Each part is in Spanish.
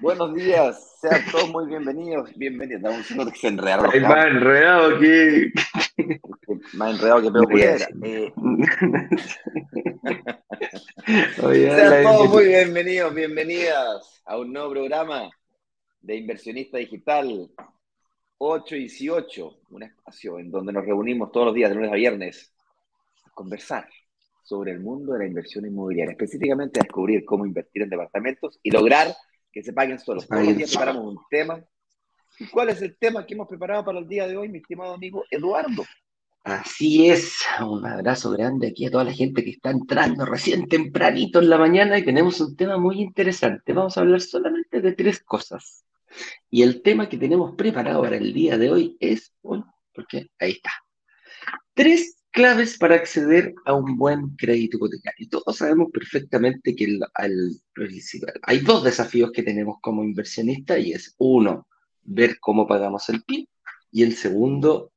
Buenos días, sean todos muy bienvenidos. Bienvenidos. Dame un segundo que se enredaron. Hay más enredado que. Más enredado que. Eh, sean todos muy bienvenidos, bienvenidas a un nuevo programa de Inversionista Digital 8 y 18, un espacio en donde nos reunimos todos los días, de lunes a viernes, a conversar sobre el mundo de la inversión inmobiliaria, específicamente a descubrir cómo invertir en departamentos y lograr que se paguen solos. Todos los días preparamos un tema. ¿Y cuál es el tema que hemos preparado para el día de hoy, mi estimado amigo Eduardo? Así es, un abrazo grande aquí a toda la gente que está entrando recién tempranito en la mañana y tenemos un tema muy interesante. Vamos a hablar solamente de tres cosas. Y el tema que tenemos preparado para el día de hoy es, bueno, porque ahí está. Tres claves para acceder a un buen crédito hipotecario. Todos sabemos perfectamente que el- al principal- hay dos desafíos que tenemos como inversionista y es uno, ver cómo pagamos el PIB y el segundo,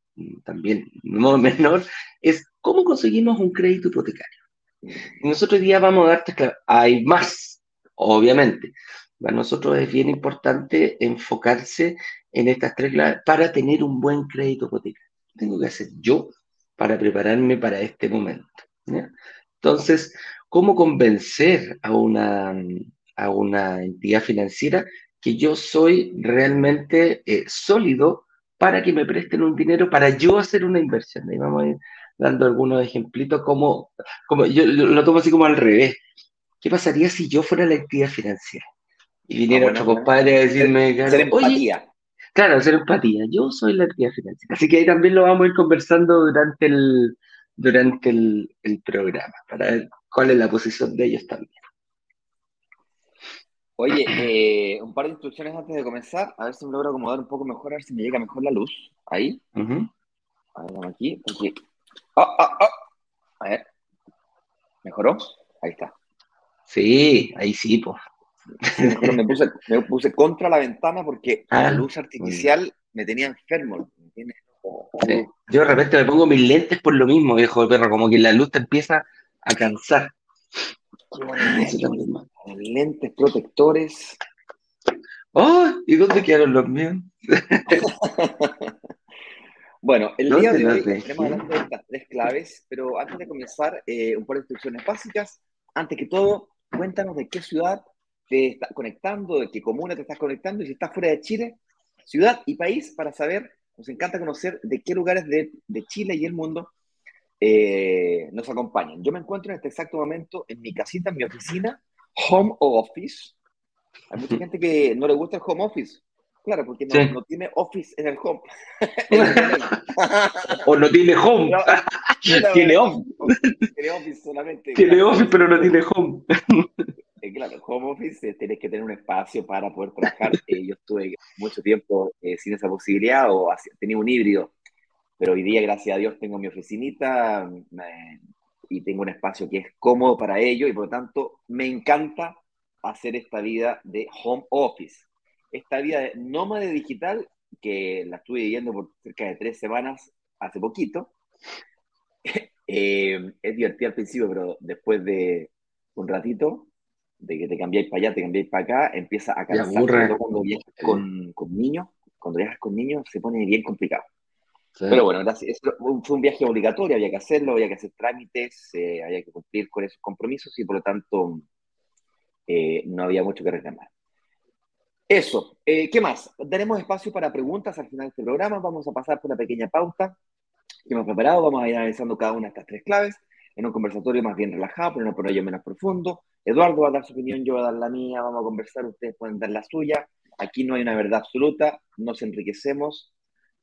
también no menor, es cómo conseguimos un crédito hipotecario. Nosotros hoy día vamos a dar tres claves. Hay más, obviamente. Para nosotros es bien importante enfocarse en estas tres claves para tener un buen crédito hipotecario. ¿Qué tengo que hacer yo para prepararme para este momento? ¿ya? Entonces, ¿cómo convencer a una, a una entidad financiera que yo soy realmente eh, sólido para que me presten un dinero para yo hacer una inversión? Ahí vamos a ir dando algunos ejemplitos como, como yo lo tomo así como al revés. ¿Qué pasaría si yo fuera la entidad financiera? Y viniera Ah, bueno, otro compadre a decirme, claro, Ser oye, empatía. Claro, hacer empatía. Yo soy la entidad financiera. Así que ahí también lo vamos a ir conversando durante el, durante el, el programa, para ver cuál es la posición de ellos también. Oye, eh, un par de instrucciones antes de comenzar, a ver si me logro acomodar un poco mejor, a ver si me llega mejor la luz. Ahí, a ver, aquí, aquí. Ah, ah, ah. A ver, ¿mejoró? Ahí está. Sí, ahí sí, pues. Me puse, me puse contra la ventana porque Ah, la luz artificial me tenía enfermo. ¿me entiendes? Sí. Yo de repente me pongo mis lentes por lo mismo, viejo de perro, como que la luz te empieza a cansar. Lentes protectores. ¡Oh! ¿Y dónde quedaron los míos? Bueno, el No día de hoy estaremos hablando de estas tres claves, pero antes de comenzar, eh, un par de instrucciones básicas. Antes que todo, cuéntanos de qué ciudad te estás conectando, de qué comuna te estás conectando y si estás fuera de Chile, ciudad y país para saber, nos encanta conocer de qué lugares de, de Chile y el mundo eh, nos acompañan. Yo me encuentro en este exacto momento en mi casita, en mi oficina, home office. Hay mucha gente que no le gusta el home office. Claro, porque no, Sí. no tiene office en el home. El. O no tiene home. No, Tiene home. Tiene office solamente. Tiene claro. office, pero no tiene home. Claro, home office eh, tienes que tener un espacio para poder trabajar. Eh, yo estuve mucho tiempo eh, sin esa posibilidad o así- tenía un híbrido, pero hoy día, gracias a Dios, tengo mi oficinita y tengo un espacio que es cómodo para ello y por lo tanto me encanta hacer esta vida de home office. Esta vida de nómade digital que la estuve viviendo por cerca de tres semanas hace poquito. Eh, es divertido al principio, pero después de un ratito, de que te cambiáis para allá, te cambiáis para acá, empieza a cansar, cuando viajas con, con niños, cuando viajas con niños se pone bien complicado. Sí. Pero bueno, gracias. Fue un viaje obligatorio, había que hacerlo, había que hacer trámites, eh, había que cumplir con esos compromisos y por lo tanto eh, no había mucho que reclamar. Eso, eh, ¿qué más? Daremos espacio para preguntas al final de este programa, vamos a pasar por una pequeña pauta que hemos preparado, vamos a ir analizando cada una de estas tres claves en un conversatorio más bien relajado, pero no por ello menos profundo. Eduardo va a dar su opinión, yo voy a dar la mía, vamos a conversar, ustedes pueden dar la suya. Aquí no hay una verdad absoluta, nos enriquecemos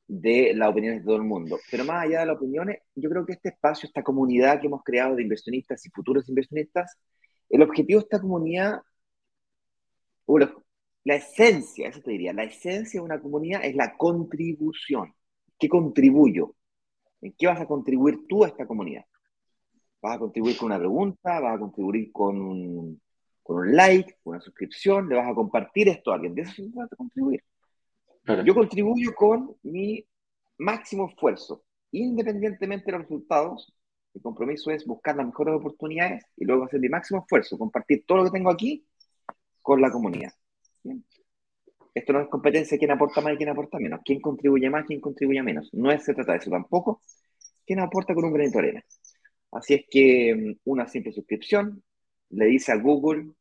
de las opiniones de todo el mundo. Pero más allá de las opiniones, yo creo que este espacio, esta comunidad que hemos creado de inversionistas y futuros inversionistas, el objetivo de esta comunidad, o la, la esencia, eso te diría, la esencia de una comunidad es la contribución. ¿Qué contribuyo? ¿En qué vas a contribuir tú a esta comunidad? ¿Vas a contribuir con una pregunta? ¿Vas a contribuir con un, con un like, con una suscripción? ¿Le vas a compartir esto a alguien? De eso se trata contribuir. Claro. Yo contribuyo con mi máximo esfuerzo, independientemente de los resultados. Mi compromiso es buscar las mejores oportunidades y luego hacer mi máximo esfuerzo, compartir todo lo que tengo aquí con la comunidad. ¿Bien? esto no es competencia quién aporta más y quién aporta menos, quién contribuye más, quién contribuye menos. No se trata de eso tampoco. ¿Quién aporta con un granito de arena? Así es que mm, una simple suscripción le dice a Google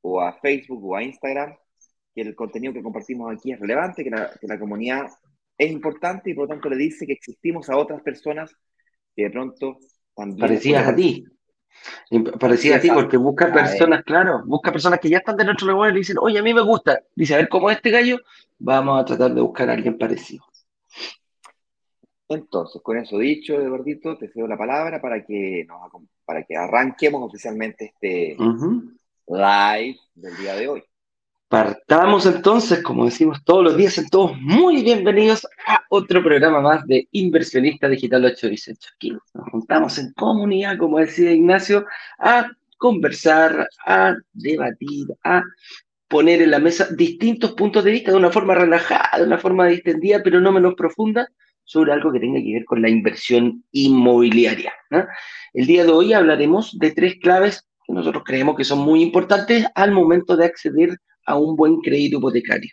o a Facebook o a Instagram que el contenido que compartimos aquí es relevante, que la, que la comunidad es importante y por lo tanto le dice que existimos a otras personas que de pronto también... Parecías a ti. Parecía a ti porque busca personas, claro, busca personas que ya están de nuestro lugar y dicen, oye, a mí me gusta. Dice, a ver, cómo este gallo, vamos a tratar de buscar a alguien parecido. Entonces, con eso dicho, Eduardito, te cedo la palabra para que, nos, para que arranquemos oficialmente este live del día de hoy. Partamos entonces, como decimos todos los días, en todos muy bienvenidos a otro programa más de Inversionista Digital 818. Aquí nos juntamos en comunidad, como decía Ignacio, a conversar, a debatir, a poner en la mesa distintos puntos de vista de una forma relajada, de una forma distendida, pero no menos profunda, sobre algo que tenga que ver con la inversión inmobiliaria. El día de hoy hablaremos de tres claves que nosotros creemos que son muy importantes al momento de acceder a un buen crédito hipotecario.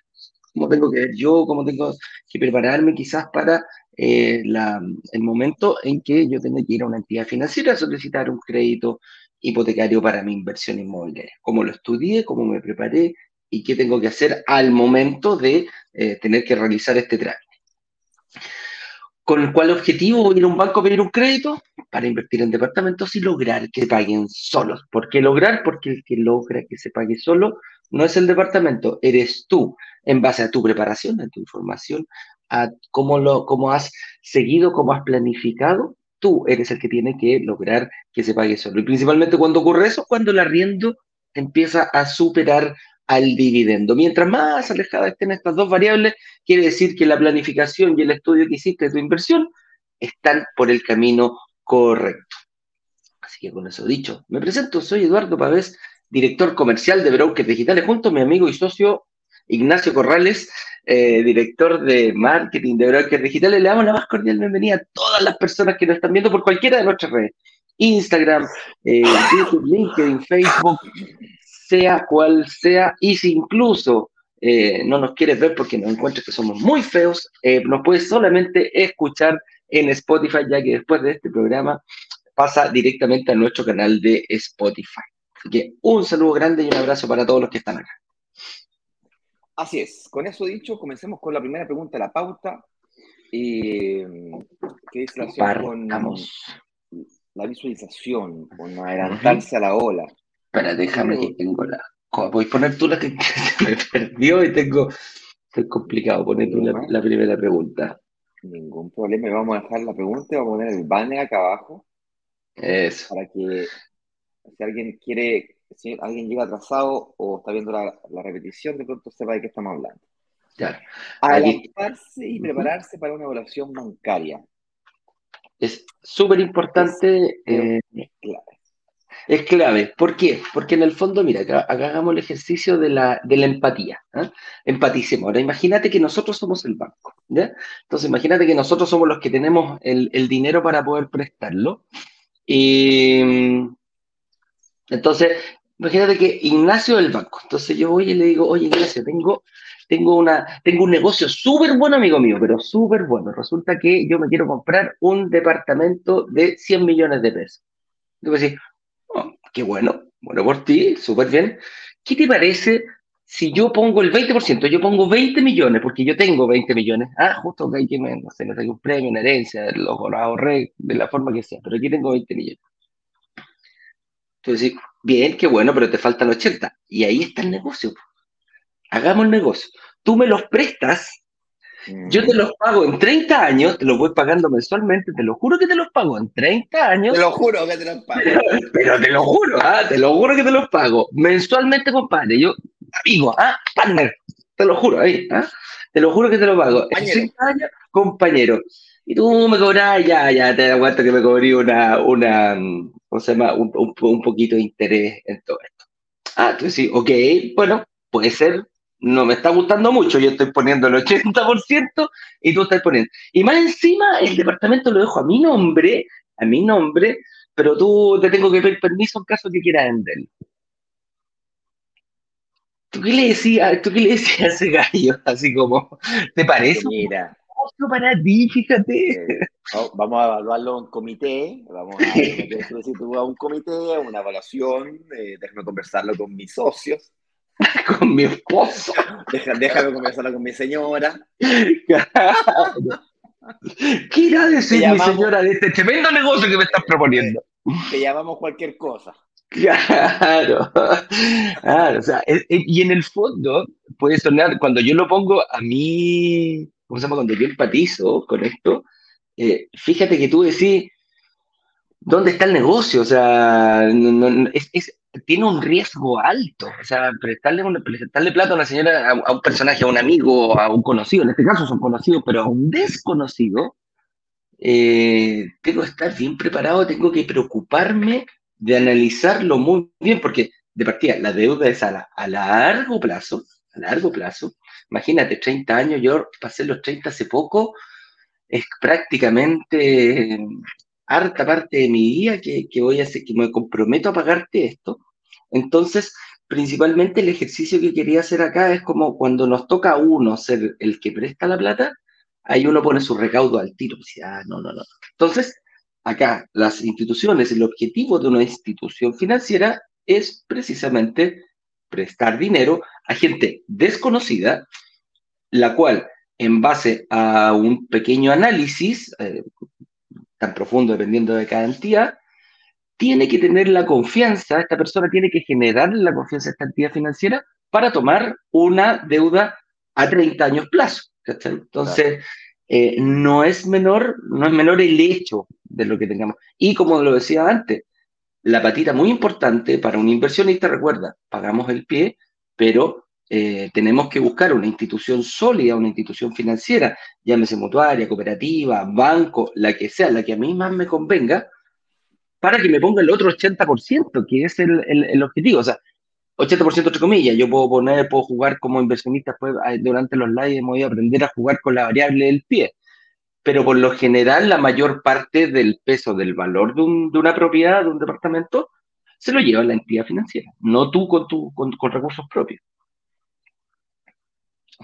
¿Cómo tengo que ver yo? ¿Cómo tengo que prepararme quizás para eh, el momento en que yo tenga que ir a una entidad financiera a solicitar un crédito hipotecario para mi inversión inmobiliaria? ¿Cómo lo estudié? ¿Cómo me preparé? ¿Y qué tengo que hacer al momento de eh, tener que realizar este trámite? ¿Con cuál objetivo ir a un banco a pedir un crédito? Para invertir en departamentos y lograr que paguen solos. ¿Por qué lograr? Porque el que logra que se pague solo no es el departamento, eres tú, en base a tu preparación, a tu información, a cómo, lo, cómo has seguido, cómo has planificado, tú eres el que tiene que lograr que se pague solo. Y principalmente cuando ocurre eso, cuando el arriendo empieza a superar al dividendo. Mientras más alejadas estén estas dos variables, quiere decir que la planificación y el estudio que hiciste de tu inversión están por el camino correcto. Así que con eso dicho, me presento, soy Eduardo Pavés, director comercial de Brokers Digitales, junto a mi amigo y socio Ignacio Corrales, eh, director de marketing de Brokers Digitales. Le damos la más cordial bienvenida a todas las personas que nos están viendo por cualquiera de nuestras redes. Instagram, eh, YouTube, LinkedIn, Facebook, sea cual sea, y si incluso eh, no nos quieres ver porque nos encuentras que somos muy feos, nos puedes solamente escuchar en Spotify, ya que después de este programa pasa directamente a nuestro canal de Spotify que un saludo grande y un abrazo para todos los que están acá. Así es. Con eso dicho, comencemos con la primera pregunta de la pauta. ¿Qué dice la con la visualización, con adelantarse a la ola? Espera, déjame que tengo la. Voy a poner tú la que se me perdió y tengo. Es complicado poner tú la, primera pregunta. Ningún problema. Vamos a dejar la pregunta y vamos a poner el banner acá abajo. Eso. Para que si alguien quiere, si alguien llega atrasado o está viendo la, repetición, de pronto sepa de qué estamos hablando. Claro. Adelantarse y prepararse para una evaluación bancaria. Es súper importante. Es, eh, clave. Es clave. ¿Por qué? Porque en el fondo, mira, acá, hagamos el ejercicio de la, de la empatía. ¿eh? Empaticemos. Ahora, imagínate que nosotros somos el banco. Entonces, imagínate que nosotros somos los que tenemos el, el dinero para poder prestarlo. Y, entonces, imagínate que Ignacio del banco. Entonces yo voy y le digo, oye Ignacio, tengo, tengo, una, tengo un negocio súper bueno, amigo mío, pero súper bueno. Resulta que yo me quiero comprar un departamento de 100 millones de pesos. Yo voy a qué bueno, bueno por ti, súper bien. ¿Qué te parece si yo pongo el 20%? Yo pongo 20 millones, porque yo tengo 20 millones. Ah, justo que hay que, no sé, me tengo un premio, una herencia, lo, lo ahorré de la forma que sea, pero aquí tengo 20 millones. Entonces, bien, qué bueno, pero te faltan 80. Y ahí está el negocio. Hagamos el negocio. Tú me los prestas, yo te los pago en 30 años, te los voy pagando mensualmente, te lo juro que te los pago en 30 años. Te lo juro que te los pago. Pero, te lo juro, ¿ah? te lo juro que te los pago mensualmente, compadre. Yo, amigo, ¿ah? partner, te lo juro, ahí, ¿ah? te lo juro que te lo pago. En 30 años, compañero. Y tú me cobras, ya, ya, te aguanto que me cobrí una, una, ¿cómo se llama? Un, un, poquito de interés en todo esto. Ah, tú sí, ok, bueno, puede ser, no me está gustando mucho, yo estoy poniendo el 80% y tú estás poniendo. Y más encima, el departamento lo dejo a mi nombre, a mi nombre, pero tú te tengo que pedir permiso en caso que quieras venderlo. ¿Tú qué le decías, tú qué le decías a ese gallo? Así como, ¿te parece? Mira, para ti, fíjate. eh, vamos a evaluarlo en comité, vamos a a un comité, a una evaluación, eh, déjame conversarlo con mis socios, Con mi esposo. deja- déjame conversarlo con mi señora, ¿Qué irá a decir mi señora de este tremendo negocio que me estás proponiendo? te llamamos cualquier cosa. Claro, claro, o sea, y en el fondo puede sonar, cuando yo lo pongo a mí, ¿cómo se llama? Cuando yo empatizo con esto, eh, fíjate que tú decís, ¿dónde está el negocio? O sea, no- no- es, es- tiene un riesgo alto, o sea, prestarle, una- prestarle plata a una señora, a, un personaje, a un amigo, a un conocido, en este caso son conocidos, pero a un desconocido, eh, tengo que estar bien preparado, tengo que preocuparme de analizarlo muy bien, porque de partida la deuda es a, la- a largo plazo, a largo plazo. Imagínate, 30 años, yo pasé los 30 hace poco, es prácticamente harta parte de mi vida que, que voy a hacer, que me comprometo a pagarte esto. Entonces, principalmente el ejercicio que quería hacer acá es como cuando nos toca a uno ser el que presta la plata, ahí uno pone su recaudo al tiro. Dice, ah, no, no, no. Entonces, acá las instituciones, el objetivo de una institución financiera es precisamente prestar dinero a gente desconocida, la cual, en base a un pequeño análisis, eh, tan profundo dependiendo de cada entidad, tiene que tener la confianza, esta persona tiene que generar la confianza a esta entidad financiera para tomar una deuda a 30 años plazo. Entonces, eh, no es menor, no es menor el hecho de lo que tengamos. Y como lo decía antes, la patita muy importante para un inversionista, recuerda, pagamos el pie, pero eh, tenemos que buscar una institución sólida, una institución financiera, llámese mutuaria, cooperativa, banco, la que sea, la que a mí más me convenga, para que me ponga el otro 80%, que es el, objetivo. O sea, 80% entre comillas, yo puedo poner, puedo jugar como inversionista, pues, durante los lives hemos ido a aprender a jugar con la variable del pie. Pero por lo general, la mayor parte del peso del valor de, un, de una propiedad, de un departamento, se lo lleva la entidad financiera, no tú con, tu, con recursos propios.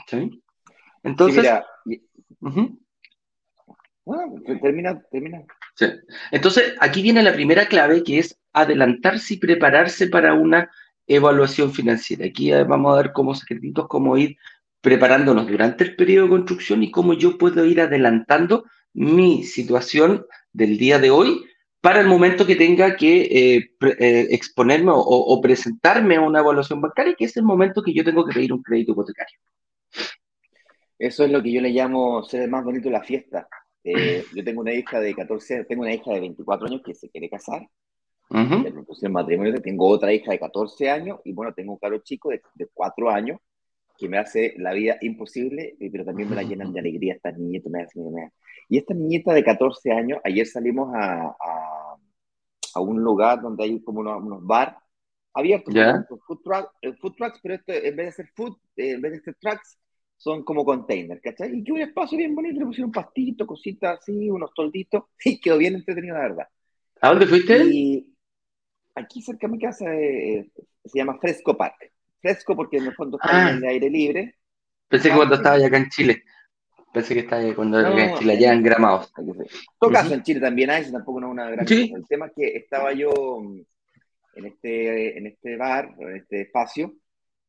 ¿Sí? Entonces, Sí, mira, bueno, termina, termina. Sí. Entonces, aquí viene la primera clave que es adelantarse y prepararse para una evaluación financiera. Aquí vamos a ver como secretitos cómo ir preparándonos durante el periodo de construcción y cómo yo puedo ir adelantando mi situación del día de hoy para el momento que tenga que eh, pre- eh, exponerme o, o presentarme a una evaluación bancaria, que es el momento que yo tengo que pedir un crédito hipotecario. Eso es lo que yo le llamo ser el más bonito de la fiesta. Eh, yo tengo una hija de 14, tengo una hija de 24 años que se quiere casar, le propuse el matrimonio, tengo otra hija de 14 años y bueno, tengo un caro chico de, de 4 años que me hace la vida imposible, eh, pero también me la llenan de alegría. Estas niñitas. Me hacen- me- Y esta niñita de 14 años, ayer salimos a, a, a un lugar donde hay como unos, unos bar abiertos, con food, truck- eh, food trucks, pero este, en vez de ser food, eh, en vez de ser trucks, son como containers, ¿cachai? Y que un espacio bien bonito, le pusieron pastitos, cositas así, unos tolditos, y quedó bien entretenido, la verdad. ¿A dónde fuiste? Y aquí cerca de mi casa eh, se llama Fresco Park. Fresco porque en el fondo está Ah. en el aire libre. Pensé que Ah, cuando sí. estaba allá acá en Chile. Pensé que estaba cuando No, acá en Chile, allá en Gramados. En todo caso, Ujú. en Chile también hay, eso tampoco no es una gran Sí. cosa. El tema es que estaba yo mm, en este, en este bar, en este espacio,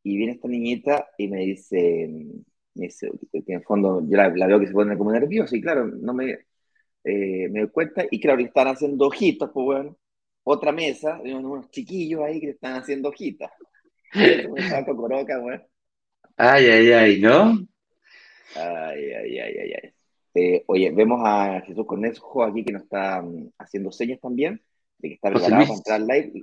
y viene esta niñita y me dice, mm, me dice que en el fondo yo la, la veo que se pone como nerviosa, y claro, no me, eh, me doy cuenta, y claro, están haciendo hojitas, pues bueno, otra mesa, y unos chiquillos ahí que están haciendo hojitas. Cocoroca, bueno. Ay, ay, ay, ¿no? Ay, ay, ay, ay, ay. Eh, oye, vemos a Jesús Cornejo aquí que nos está mm, haciendo señas también, de que está preparado para entrar live.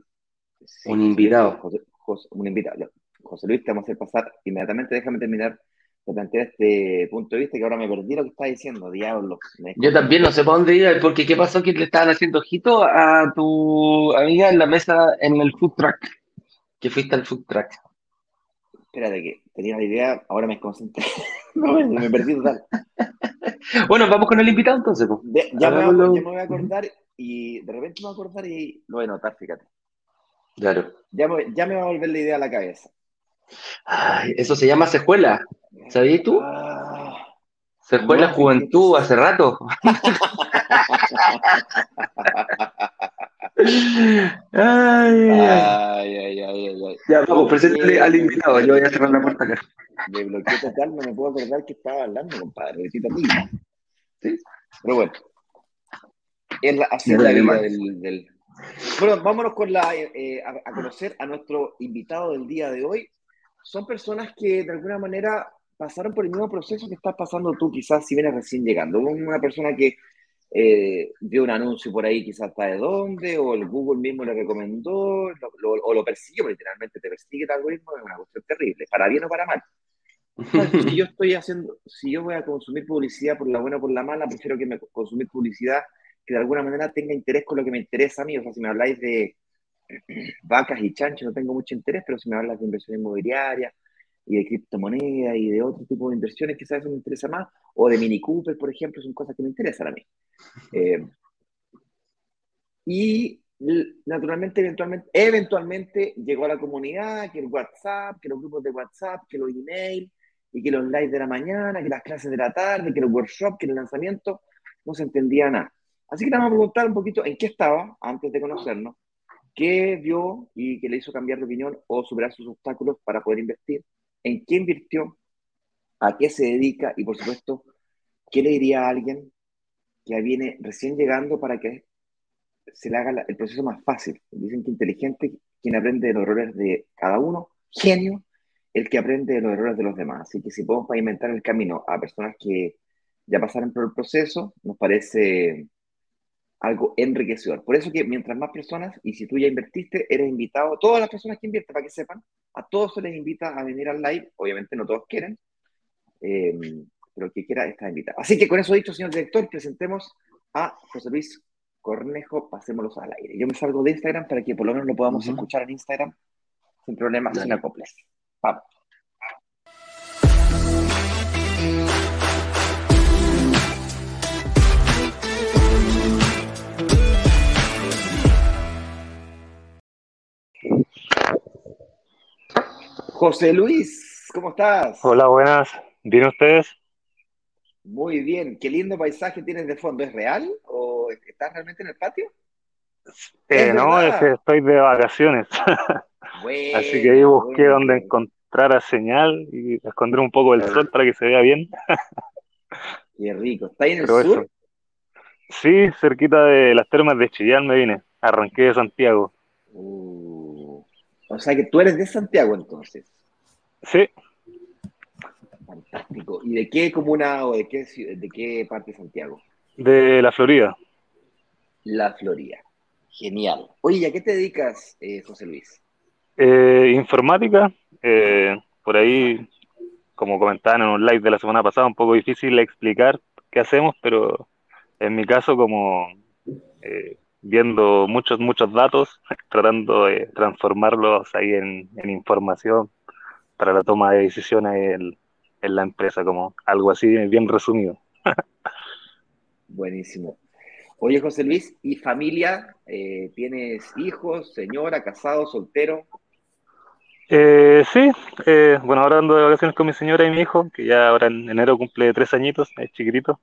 Sí, Un invitado. José- José- un invitado. José Luis, te vamos a hacer pasar inmediatamente. Déjame terminar de plantear este punto de vista que ahora me perdí lo que está diciendo, diablo. Me Yo también no sé para dónde ir, porque ¿qué pasó? Que le estaban haciendo ojito a tu amiga en la mesa en el food truck. Que fuiste al food truck. Espérate, que tenía la idea, ahora me desconcentré. no, me, perdí total. Bueno, vamos con el invitado entonces. De- ya, me, voy a- Hagámoslo. ya me voy a acordar y de repente me voy a acordar y lo voy a notar, fíjate. Claro. Ya me, ya me va a volver la idea a la cabeza. Eso se llama secuela. ¿Sabías tú? Secuela Juventud hace rato. ay, ay, ay, ay, Ya, vamos, preséntale al invitado. Yo voy a cerrar la puerta acá. De bloqueo total, no me puedo acordar que estaba hablando, compadre. ¿Sí? Pero bueno. Es la, así la vida del, del, Bueno, vámonos con la, eh, a, conocer a nuestro invitado del día de hoy. Son personas que de alguna manera pasaron por el mismo proceso que estás pasando tú, quizás si vienes recién llegando. Una persona que eh, vio un anuncio por ahí, quizás está de dónde, o el Google mismo le recomendó, o lo persigue, literalmente te persigue el algoritmo, es una cuestión terrible, para bien o para mal. si yo estoy haciendo, si yo voy a consumir publicidad por la buena o por la mala, prefiero que me consumir publicidad que de alguna manera tenga interés con lo que me interesa a mí. O sea, si me habláis de vacas y chanchos, no tengo mucho interés, pero si me hablas de inversión inmobiliaria y de criptomonedas y de otro tipo de inversiones, quizás eso me interesa más, o de Mini Cooper, por ejemplo, son cosas que me interesan a mí. Eh, y naturalmente, eventualmente, eventualmente llegó a la comunidad, que el WhatsApp, que los grupos de WhatsApp, que los emails, y que los lives de la mañana, que las clases de la tarde, que los workshops, que el lanzamiento, no se entendía nada. Así que le vamos a preguntar un poquito en qué estaba antes de conocernos, qué vio y qué le hizo cambiar de opinión o superar sus obstáculos para poder invertir, en qué invirtió, a qué se dedica y, por supuesto, qué le diría a alguien que viene recién llegando para que se le haga el proceso más fácil. Dicen que inteligente quien aprende de los errores de cada uno, genio el que aprende de los errores de los demás. Así que si podemos pavimentar el camino a personas que ya pasaron por el proceso, nos parece algo enriquecedor. Por eso que mientras más personas, y si tú ya invertiste, eres invitado, todas las personas que invierten, para que sepan, a todos se les invita a venir al live, obviamente no todos quieren, eh, pero el que quiera está invitado. Así que con eso dicho, señor director, presentemos a José Luis Cornejo, pasémoslos al aire. Yo me salgo de Instagram para que por lo menos lo podamos escuchar en Instagram sin problemas, sin acoples. Vamos. José Luis, ¿cómo estás? Hola, buenas. ¿Bien ustedes? Muy bien. Qué lindo paisaje tienes de fondo. ¿Es real o estás realmente en el patio? Eh, no, es estoy de vacaciones. Así que ahí busqué donde encontrara señal y esconder un poco el sol para que se vea bien. Qué rico. ¿Está ahí en el sur? Sí, cerquita de las termas de Chillán me vine. Arranqué de Santiago. Uh. O sea que tú eres de Santiago entonces. Sí. Fantástico. ¿Y de qué comuna o de qué, de qué parte de Santiago? De la Florida. La Florida. Genial. Oye, ¿a qué te dedicas, eh, José Luis? Eh, informática. Eh, por ahí, como comentaban en un live de la semana pasada, un poco difícil explicar qué hacemos, pero en mi caso, como viendo muchos, muchos datos, tratando de transformarlos ahí en, información para la toma de decisiones en, la empresa, como algo así bien resumido. Buenísimo. Oye, José Luis, ¿y familia? Eh, ¿Tienes hijos, señora, casado, soltero? Eh, sí, eh, bueno, ahora ando de vacaciones con mi señora y mi hijo, que ya ahora en enero cumple tres añitos, es chiquitito.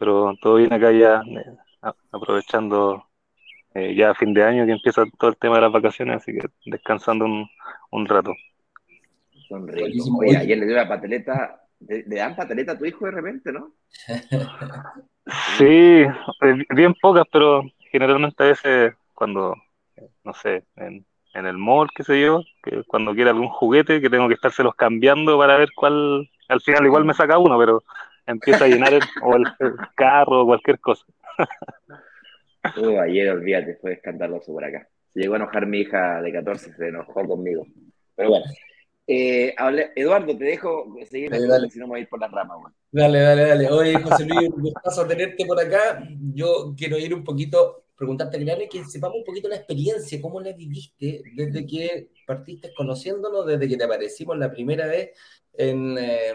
Pero todo bien acá ya, eh, aprovechando eh, ya fin de año que empieza todo el tema de las vacaciones, así que descansando un, un rato. Son Oye, ayer le dio la pateleta, ¿le, dan pateleta a tu hijo de repente, no? sí, eh, bien pocas, pero generalmente a veces cuando, no sé, en, en el mall, qué sé yo, que cuando quiere algún juguete que tengo que estárselos cambiando para ver cuál, al final igual me saca uno, pero empieza a llenar el, o el, carro o cualquier cosa. Uh, ayer, olvídate, fue escandaloso por acá. Se llegó a enojar mi hija de 14, se enojó conmigo. Pero bueno. Eh, Eduardo, te dejo seguir, dale, dale. si no me voy a ir por la rama. Dale, dale, dale. Oye, José Luis, un gustazo tenerte por acá. Yo quiero ir un poquito, preguntarte, que sepamos un poquito la experiencia, cómo la viviste desde que partiste conociéndonos, desde que te aparecimos la primera vez en, eh,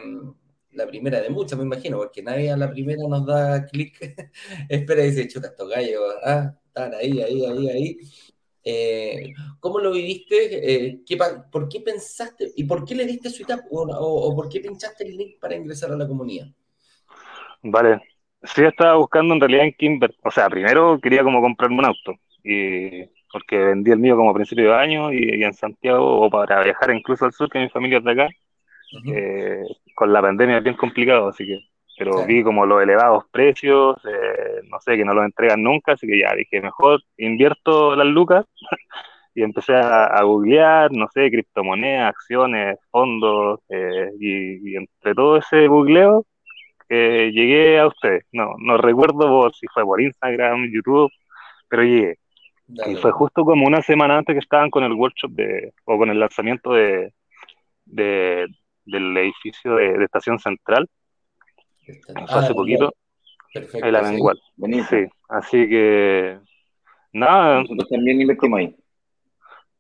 la primera de muchas, me imagino, porque nadie a la primera nos da clic, espera y dice, chuta, estos gallos, ah, están ahí, ahí, ahí, ahí. Eh, ¿Cómo lo viviste? Eh, ¿qué, ¿Por qué pensaste y por qué le diste su o, o, por qué pinchaste el link para ingresar a la comunidad? Vale, sí estaba buscando en realidad en Kimber, o sea, primero quería como comprarme un auto, y porque vendí el mío como a principio de año y, en Santiago, o para viajar incluso al sur, que mi familia es de acá, eh, con la pandemia es bien complicado, así que, pero vi como los elevados precios, eh, no sé, que no los entregan nunca, así que ya dije, mejor invierto las lucas y empecé a, googlear, no sé, criptomonedas, acciones, fondos, eh, y, entre todo ese googleo llegué a ustedes. No, no recuerdo si fue por Instagram, YouTube, pero llegué. Y fue justo como una semana antes que estaban con el workshop de, o con el lanzamiento de, de del edificio de, Estación Central. hace poquito. Perfecto. la Mengual. Sí, así que nada. Nosotros también invertimos ahí.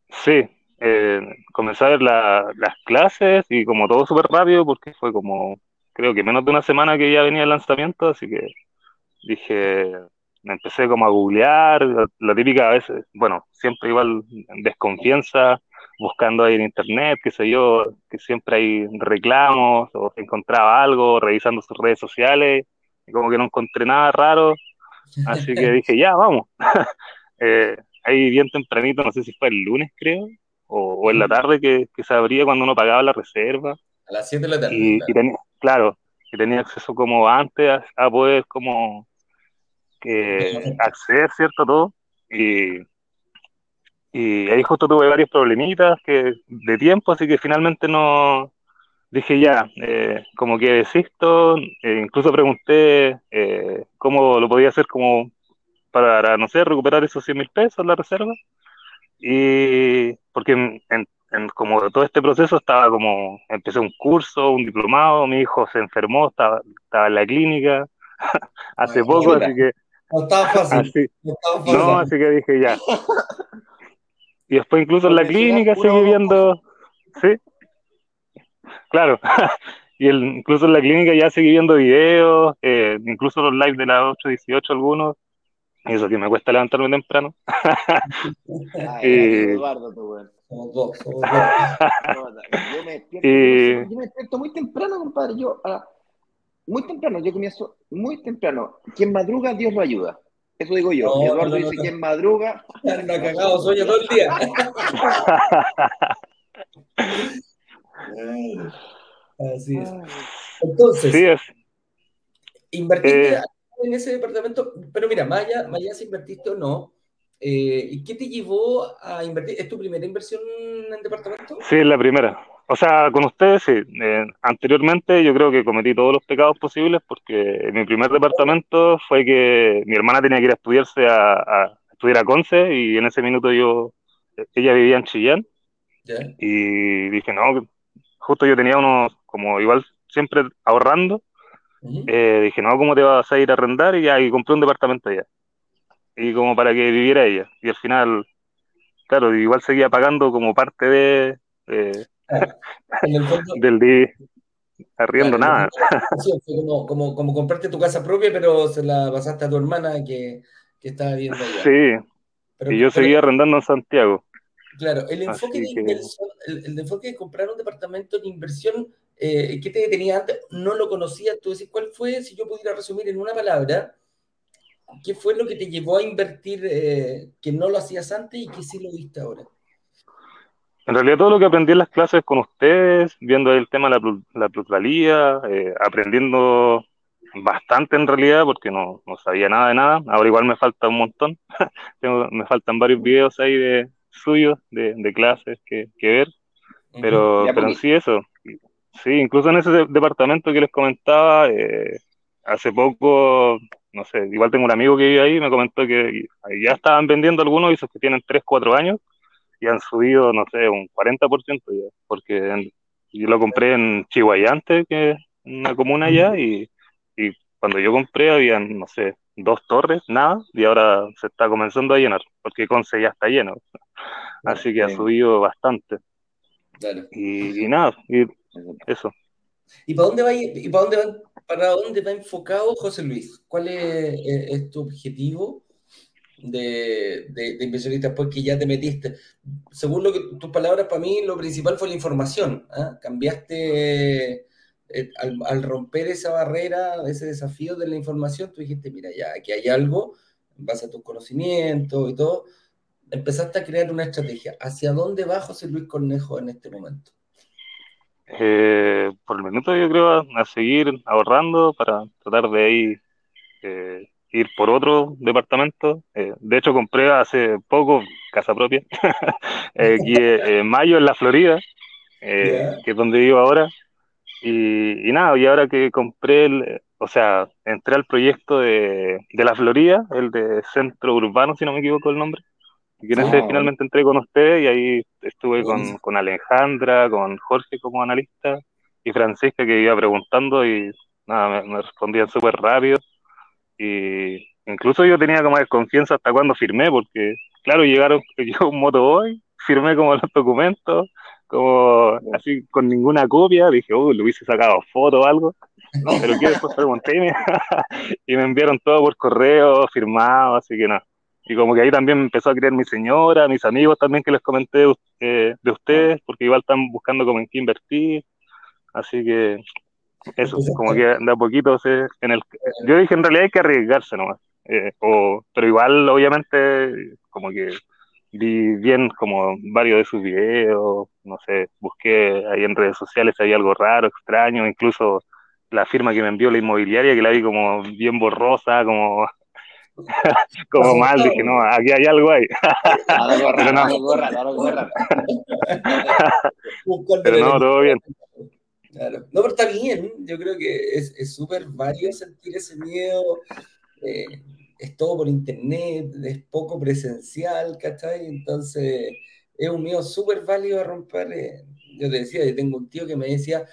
Sí, eh, comencé a ver las clases y como todo súper rápido porque fue como, creo que menos de una semana que ya venía el lanzamiento, así que dije, me empecé como a googlear, la, típica a veces, bueno, siempre igual desconfianza, buscando ahí en internet, qué sé yo, que siempre hay reclamos, o encontraba algo, revisando sus redes sociales, y como que no encontré nada raro, así que dije, ya, vamos. eh, ahí bien tempranito, no sé si fue el lunes, creo, o, en la tarde que, se abría cuando uno pagaba la reserva. A las 7 de la tarde. Y, tenía, claro, que tenía acceso como antes a, poder como que acceder, ¿cierto? Todo. Y, y ahí justo tuve varios problemitas que, de tiempo, así que finalmente no dije ya, eh, como que desisto, eh, incluso pregunté eh, cómo lo podía hacer como para, no sé, recuperar esos 100 mil pesos la reserva. Y porque en, como todo este proceso estaba como, empecé un curso, un diplomado, mi hijo se enfermó, estaba, estaba en la clínica hace poco, así que... No estaba fácil. Así, no, así que dije ya. Y después incluso en la clínica seguí viendo, sí, claro. y el, incluso en la clínica ya seguí viendo videos, eh, incluso los live de las 8.18 algunos, y eso que me cuesta levantarme temprano. y... Eduardo, tú, Somos dos, somos dos. yo, me despierto, y... yo me despierto muy temprano, compadre. Yo, muy temprano, yo comienzo muy temprano. Quien madruga, Dios lo ayuda. Eso digo yo. Eduardo dice que en madruga. Anda cagado, sueño todo el día. Así es. Entonces, sí es. invertiste eh, en ese departamento, pero mira, más allá, si invertiste o no, eh, ¿y qué te llevó a invertir? ¿Es tu primera inversión en departamento? Sí, es la primera. O sea, con ustedes, sí. Eh, anteriormente yo creo que cometí todos los pecados posibles porque mi primer departamento fue que mi hermana tenía que ir a estudiarse a, estudiar a Conce y en ese minuto yo, ella vivía en Chillán. Y dije, no, justo yo tenía unos, como igual siempre ahorrando, eh, dije, no, ¿cómo te vas a ir a arrendar? Y ya, y compré un departamento allá. Y como para que viviera ella. Y al final, claro, igual seguía pagando como parte de... del día arriendo nada. como, como, como comprarte tu casa propia, pero se la pasaste a tu hermana que, que estaba viendo allá. Sí, y yo seguía arrendando en Santiago. Claro, el enfoque, de inversión, el, enfoque de comprar un departamento de inversión eh, que te tenía antes, no lo conocías. Tú decís, ¿cuál fue, si yo pudiera resumir en una palabra, qué fue lo que te llevó a invertir eh, que no lo hacías antes y que sí lo viste ahora? En realidad todo lo que aprendí en las clases con ustedes, viendo el tema de la, plusvalía, eh, aprendiendo bastante en realidad porque no, no, sabía nada de nada. Ahora igual me falta un montón. me faltan varios videos ahí de suyos de, de clases que, que ver. Pero, pero en sí eso. Sí, incluso en ese departamento que les comentaba, eh, hace poco, no sé, igual tengo un amigo que vive ahí, me comentó que ya estaban vendiendo algunos, esos que tienen 3, 4 años, y han subido, no sé, un 40% ya, porque yo lo compré en Chihuayante, que es una comuna allá, y, y cuando yo compré habían, no sé, dos torres, nada, y ahora se está comenzando a llenar, porque Conce ya está lleno. Así que ha subido bastante. Y, nada, y eso. ¿Y para dónde va, y para dónde va, para dónde va enfocado José Luis? ¿Cuál es, tu objetivo? De, de, inversionistas después que ya te metiste. Según lo que, tus palabras, para mí lo principal fue la información. ¿ah? Cambiaste eh, al, romper esa barrera, ese desafío de la información, tú dijiste, mira, ya aquí hay algo, en base a tus conocimientos y todo, empezaste a crear una estrategia. ¿Hacia dónde va José Luis Cornejo en este momento? Eh, por el minuto yo creo a, seguir ahorrando para tratar de ahí eh, ir por otro departamento. de hecho compré hace poco casa propia, aquí en mayo en la Florida, que es donde vivo ahora. Y, nada, y ahora que compré, el, o sea, entré al proyecto de, de, la Florida, el de Centro Urbano, si no me equivoco el nombre, y que ah, finalmente entré con usted y ahí estuve con, con, Alejandra, con Jorge como analista y Francisca que iba preguntando y nada, me, respondían súper rápido. Y incluso yo tenía como desconfianza hasta cuando firmé, porque claro, llegaron, yo un moto hoy, firmé como los documentos, como así con ninguna copia, dije, uy, le hubiese sacado foto o algo, pero que después pregunté y me, enviaron todo por correo, firmado, así que no. Y como que ahí también me empezó a creer mi señora, mis amigos también que les comenté de, eh, de ustedes, porque igual están buscando como en qué invertir, así que eso, como que de a poquito se, en el, yo dije en realidad hay que arriesgarse nomás, eh, o, pero igual obviamente como que vi bien como varios de sus videos, no sé, busqué ahí en redes sociales si había algo raro, extraño, incluso la firma que me envió la inmobiliaria, que la vi como bien borrosa, como, como mal, dije, no, aquí hay algo ahí. pero no, todo bien. Claro. No, pero está bien, yo creo que es súper válido sentir ese miedo. Eh, es todo por internet, es poco presencial, ¿cachai? Entonces, es un miedo súper válido a romper. Eh, yo te decía, yo tengo un tío que me decía,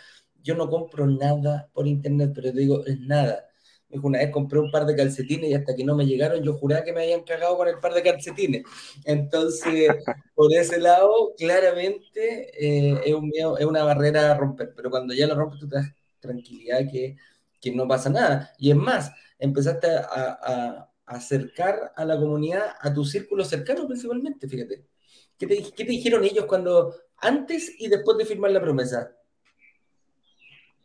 yo no compro nada por internet, pero te digo, es nada. Me dijo, una vez compré un par de calcetines y hasta que no me llegaron, yo juraba que me habían cagado con el par de calcetines. Entonces, por ese lado, claramente eh, es, un miedo, es una barrera a romper, pero cuando ya lo rompes, tú te das tranquilidad que, que no pasa nada. Y es más, empezaste a acercar a la comunidad, a tu círculo cercano principalmente, fíjate. ¿Qué te, qué te dijeron ellos cuando, antes y después de firmar la promesa?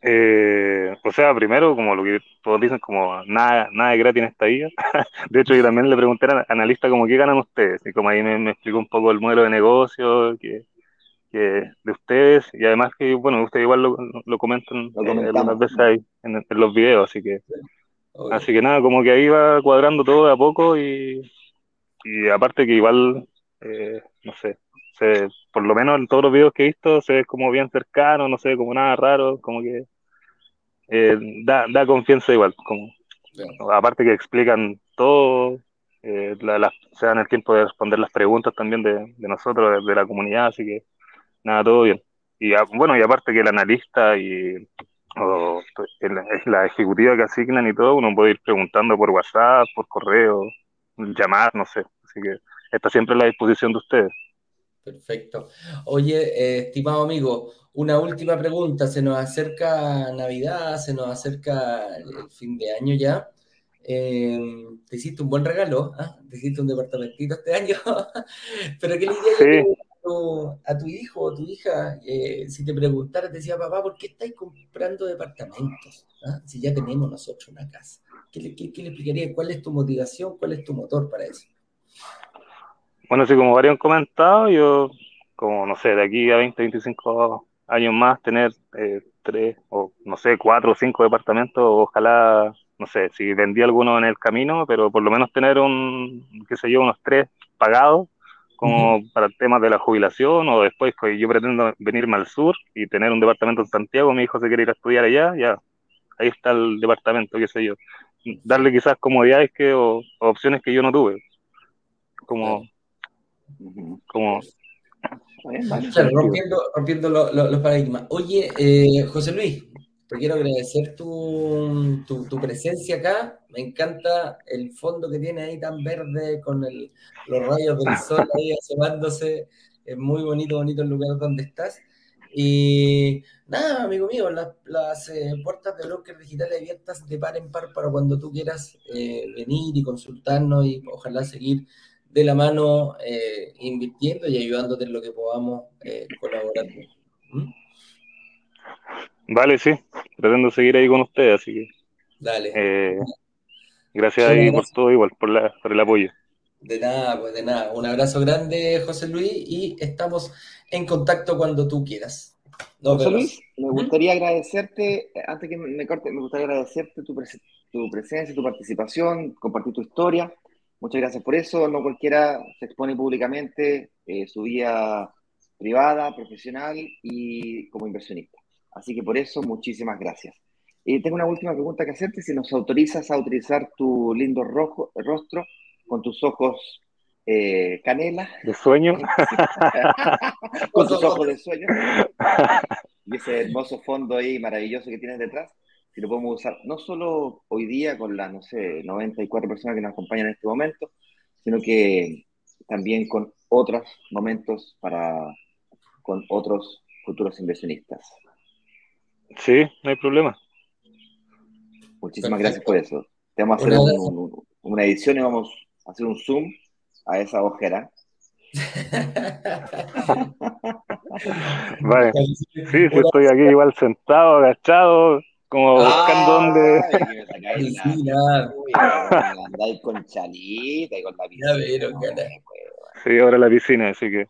Eh, o sea, primero, como lo que todos dicen, como nada, nada de gratis en esta vida. de hecho, yo también le pregunté al analista como qué ganan ustedes, y como ahí me, explicó un poco el modelo de negocio que, que de ustedes, y además que, bueno, ustedes igual lo, lo comentan eh, algunas veces ahí en, en, los videos, así que Así que nada, como que ahí va cuadrando todo de a poco y, y aparte que igual, eh, no sé, se, por lo menos en todos los videos que he visto se ve como bien cercano, no sé, como nada raro, como que eh, da, da confianza igual, como aparte que explican todo, eh, se dan el tiempo de responder las preguntas también de, de nosotros, de, de, la comunidad, así que nada, todo bien. Y bueno, y aparte que el analista y o la ejecutiva que asignan y todo, uno puede ir preguntando por WhatsApp, por correo, llamar, no sé. Así que está siempre a la disposición de ustedes. Perfecto. Oye, eh, estimado amigo, una última pregunta. Se nos acerca Navidad, se nos acerca el fin de año ya. Eh, te hiciste un buen regalo, ¿ah? te hiciste un departamentito este año, pero ¿qué le diría a tu hijo o tu hija, eh, si te preguntara, te decía, papá, ¿por qué estáis comprando departamentos? ¿Ah? Si ya tenemos nosotros una casa. ¿Qué le, qué, le, explicaría? ¿Cuál es tu motivación? ¿Cuál es tu motor para eso? Bueno, sí, como varios han comentado, yo, como no sé, de aquí a 20, 25 años más, tener eh, tres o no sé, cuatro o cinco departamentos, ojalá, no sé, si vendí alguno en el camino, pero por lo menos tener un, qué sé yo, unos tres pagados como para temas de la jubilación o después que yo pretendo venirme al sur y tener un departamento en Santiago, mi hijo se quiere ir a estudiar allá, ya, ahí está el departamento, qué sé yo. Darle quizás comodidades que, o, opciones que yo no tuve. Como... como rompiendo, rompiendo los paradigmas. Oye, eh, José Luis, te quiero agradecer tu, tu, presencia acá. Me encanta el fondo que tiene ahí tan verde con el, los rayos del sol ahí asomándose. Es muy bonito, bonito el lugar donde estás. Y nada, amigo mío, las, eh, puertas de Broker Digital abiertas de par en par para cuando tú quieras eh, venir y consultarnos y ojalá seguir de la mano eh, invirtiendo y ayudándote en lo que podamos colaborar. ¿Mm? Vale, sí, pretendo seguir ahí con ustedes, así que. Dale. gracias ahí por todo, igual, por, la, por el apoyo. De nada, pues de nada. Un abrazo grande, José Luis, y estamos en contacto cuando tú quieras. José Luis, me gustaría agradecerte, antes que me corte, me gustaría agradecerte tu, tu presencia, tu participación, compartir tu historia. Muchas gracias por eso. No cualquiera se expone públicamente eh, su vida privada, profesional y como inversionista. Así que por eso, muchísimas gracias. Y tengo una última pregunta que hacerte, si nos autorizas a utilizar tu lindo rojo, rostro con tus ojos eh, canela. De sueño. con tus ojos de sueño. Y ese hermoso fondo ahí maravilloso que tienes detrás, si lo podemos usar no solo hoy día con las, no sé, 94 personas que nos acompañan en este momento, sino que también con otros momentos para con otros futuros inversionistas. Sí, no hay problema. Muchísimas gracias por eso. Te vamos a hacer una edición y vamos a hacer un zoom a esa ojera. vale. Sí, sí, estoy aquí igual sentado, agachado, como buscando dónde. Andáis con chalita y con la piscina. Sí, ahora la piscina, así que.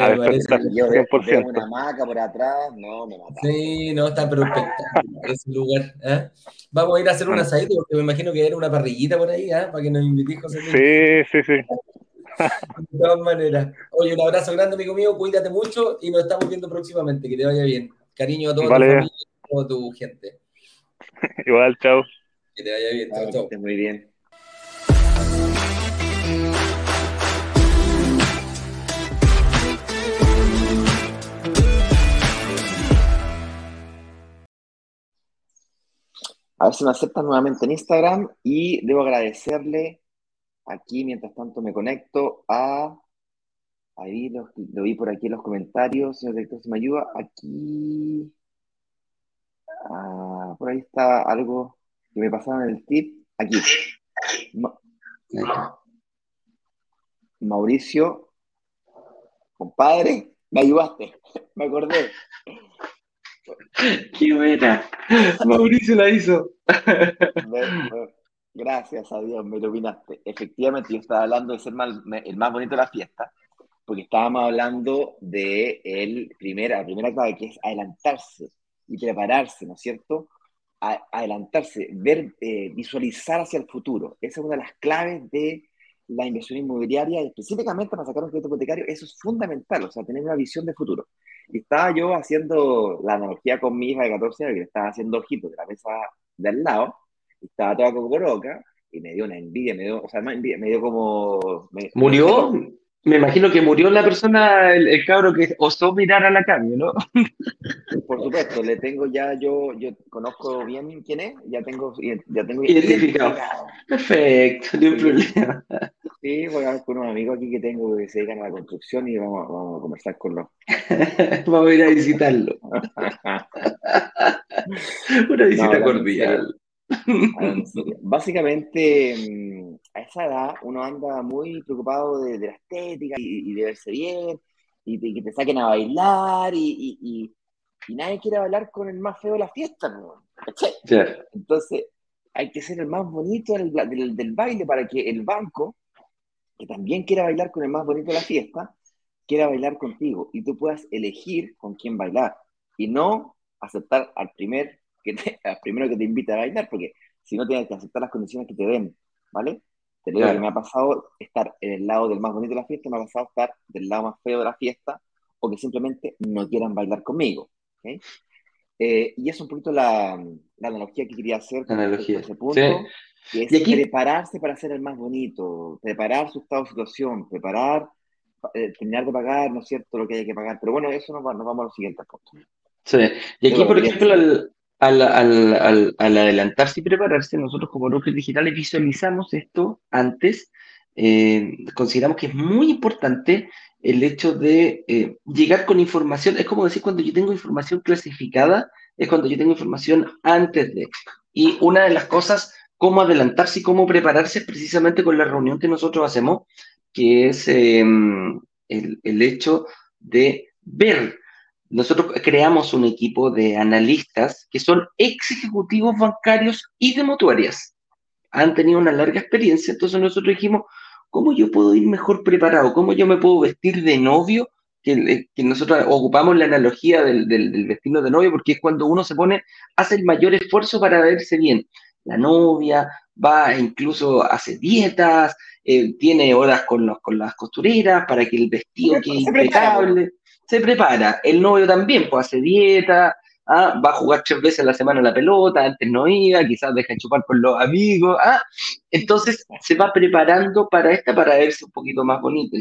A ver, está 100%. una hamaca por atrás, no, me mata. Sí, no, está pero ese lugar. ¿eh? Vamos a ir a hacer un asadito, porque me imagino que era una parrillita por ahí, ¿eh? para que nos invitís, José Sí, sí, sí. De todas maneras. Oye, un abrazo grande, amigo mío, cuídate mucho y nos estamos viendo próximamente. Que te vaya bien. Cariño a toda tu toda tu gente. Igual, chao. Que te vaya bien. Chao, chao. Muy bien. A ver si me aceptan nuevamente en Instagram y debo agradecerle aquí, mientras tanto me conecto a... Ahí lo, vi por aquí en los comentarios, señor director, si me ayuda. Aquí... Ah, por ahí está algo que me pasaron en el tip. Aquí. Mauricio, compadre, me ayudaste, me acordé. Qué buena. Mauricio la hizo. Gracias a Dios, me iluminaste. Efectivamente, yo estaba hablando de ser el más bonito de la fiesta, porque estábamos hablando de el primera, la primera clave, que es adelantarse y prepararse, ¿no es cierto? adelantarse, ver, eh, visualizar hacia el futuro. Esa es una de las claves de la inversión inmobiliaria, específicamente para sacar un crédito hipotecario, eso es fundamental, o sea, tener una visión de futuro. Y estaba yo haciendo la analogía con mi hija de 14 años, que estaba haciendo ojitos de la mesa del lado, y estaba toda cocoroca, y me dio una envidia, me dio, o sea, me dio como... ¿Murió? Me imagino que murió la persona, el, cabro que osó mirar a la cambio, ¿no? Por supuesto, le tengo ya, yo, yo conozco bien quién es, ya tengo, ya tengo identificado. Perfecto, no hay problema. Sí, voy a ver con unos amigos aquí que tengo que se dedican a la construcción y vamos, vamos a conversar con los. vamos a ir a visitarlo. Una visita cordial. Básicamente, mm, a esa edad uno anda muy preocupado de, la estética y, de verse bien, y, que te saquen a bailar, y, nadie quiere bailar con el más feo de la fiesta. Entonces, hay que ser el más bonito del, del, baile para que el banco, que también quiera bailar con el más bonito de la fiesta, quiera bailar contigo y tú puedas elegir con quién bailar y no aceptar al primer que primero que te invita a bailar, porque si no tienes que aceptar las condiciones que te den, ¿vale? Te digo que me ha pasado estar en el lado del más bonito de la fiesta, me ha pasado estar del lado más feo de la fiesta, o que simplemente no quieran bailar conmigo. ¿okay? Eh, y es un poquito la, la, analogía que quería hacer con analogía. ese punto, que es prepararse para ser el más bonito, preparar su estado de situación, preparar, eh, terminar de pagar, ¿no es cierto?, lo que hay que pagar. Pero bueno, eso nos, nos vamos a los siguientes puntos. Sí, y aquí, por ejemplo, el, al, al, adelantarse y prepararse, nosotros como brokers digitales visualizamos esto antes. Eh, consideramos que es muy importante el hecho de eh, llegar con información, es como decir cuando yo tengo información clasificada, es cuando yo tengo información antes de. Y una de las cosas, cómo adelantarse y cómo prepararse es precisamente con la reunión que nosotros hacemos, que es em, el hecho de ver nosotros creamos un equipo de analistas que son ex ejecutivos bancarios y de mutuarias. Han tenido una larga experiencia, entonces nosotros dijimos, ¿cómo yo puedo ir mejor preparado? ¿Cómo yo me puedo vestir de novio? Que, nosotros ocupamos la analogía del, del, de novio porque es cuando uno se pone, hace el mayor esfuerzo para verse bien. La novia va, incluso hace dietas, eh, tiene horas con, los, con las costureras para que el vestido quede impecable se prepara. El novio también, pues hace dieta, ¿ah? va a jugar tres veces a la semana la pelota, antes no iba, quizás deja de chupar con los amigos. ¿ah? Entonces se va preparando para esta, para verse un poquito más bonito.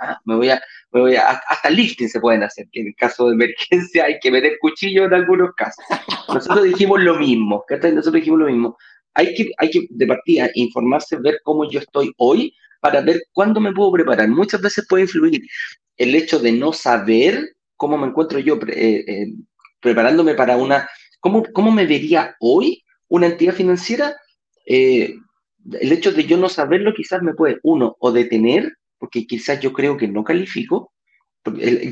¿ah? me voy a, me voy a, hasta lifting se pueden hacer, que en caso de emergencia hay que meter cuchillo en algunos casos. Nosotros dijimos lo mismo, Nosotros dijimos lo mismo. Hay que, hay que, de partida, informarse, ver cómo yo estoy hoy para ver cuándo me puedo preparar. Muchas veces puede influir el hecho de no saber cómo me encuentro yo eh, eh, preparándome para una, cómo, cómo me vería hoy una entidad financiera, eh, el hecho de yo no saberlo quizás me puede, uno, o detener, porque quizás yo creo que no califico,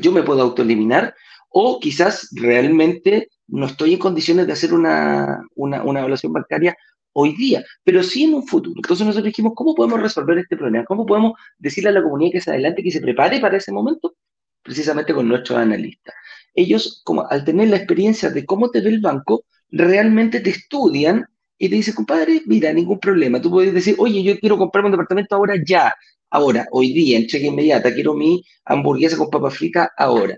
yo me puedo autoeliminar, o quizás realmente no estoy en condiciones de hacer una, una, una evaluación bancaria hoy día, pero sí en un futuro. Entonces nosotros dijimos, ¿cómo podemos resolver este problema? ¿Cómo podemos decirle a la comunidad que se adelante, que se prepare para ese momento? Precisamente con nuestros analistas. Ellos, como al tener la experiencia de cómo te ve el banco, realmente te estudian y te dicen, compadre, mira, ningún problema. Tú puedes decir, oye, yo quiero comprarme un departamento ahora ya, ahora, hoy día, en cheque inmediata, quiero mi hamburguesa con papa frita ahora.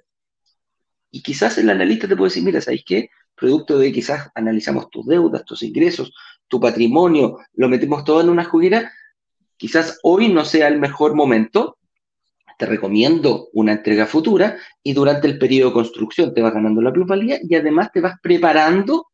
Y quizás el analista te puede decir, mira, ¿sabéis qué? Producto de quizás analizamos tus deudas, tus ingresos, tu patrimonio, lo metemos todo en una juguera, quizás hoy no sea el mejor momento, te recomiendo una entrega futura y durante el periodo de construcción te vas ganando la plusvalía y además te vas preparando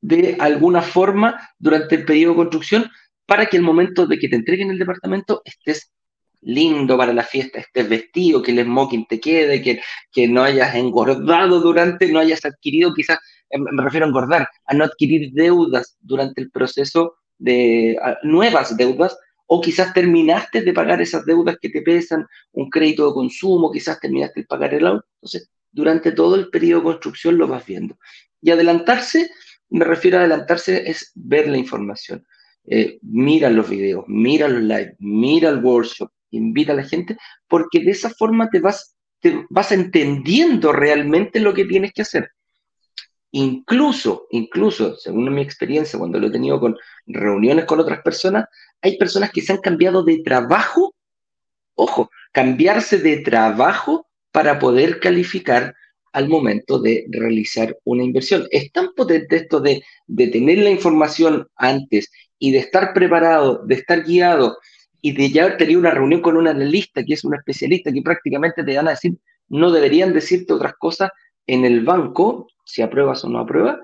de alguna forma durante el periodo de construcción para que el momento de que te entreguen el departamento estés lindo para la fiesta, estés vestido, que el smoking te quede, que, que no hayas engordado durante, no hayas adquirido quizás me refiero a engordar, a no adquirir deudas durante el proceso de nuevas deudas, o quizás terminaste de pagar esas deudas que te pesan, un crédito de consumo, quizás terminaste de pagar el auto. Entonces, durante todo el periodo de construcción lo vas viendo. Y adelantarse, me refiero a adelantarse, es ver la información. Eh, mira los videos, mira los live, mira el workshop, invita a la gente, porque de esa forma te vas, te vas entendiendo realmente lo que tienes que hacer. Incluso, incluso, según mi experiencia, cuando lo he tenido con reuniones con otras personas, hay personas que se han cambiado de trabajo, ojo, cambiarse de trabajo para poder calificar al momento de realizar una inversión. Es tan potente esto de, tener la información antes y de estar preparado, de estar guiado y de ya haber tenido una reunión con un analista que es un especialista que prácticamente te van a decir, no deberían decirte otras cosas en el banco, si apruebas o no apruebas,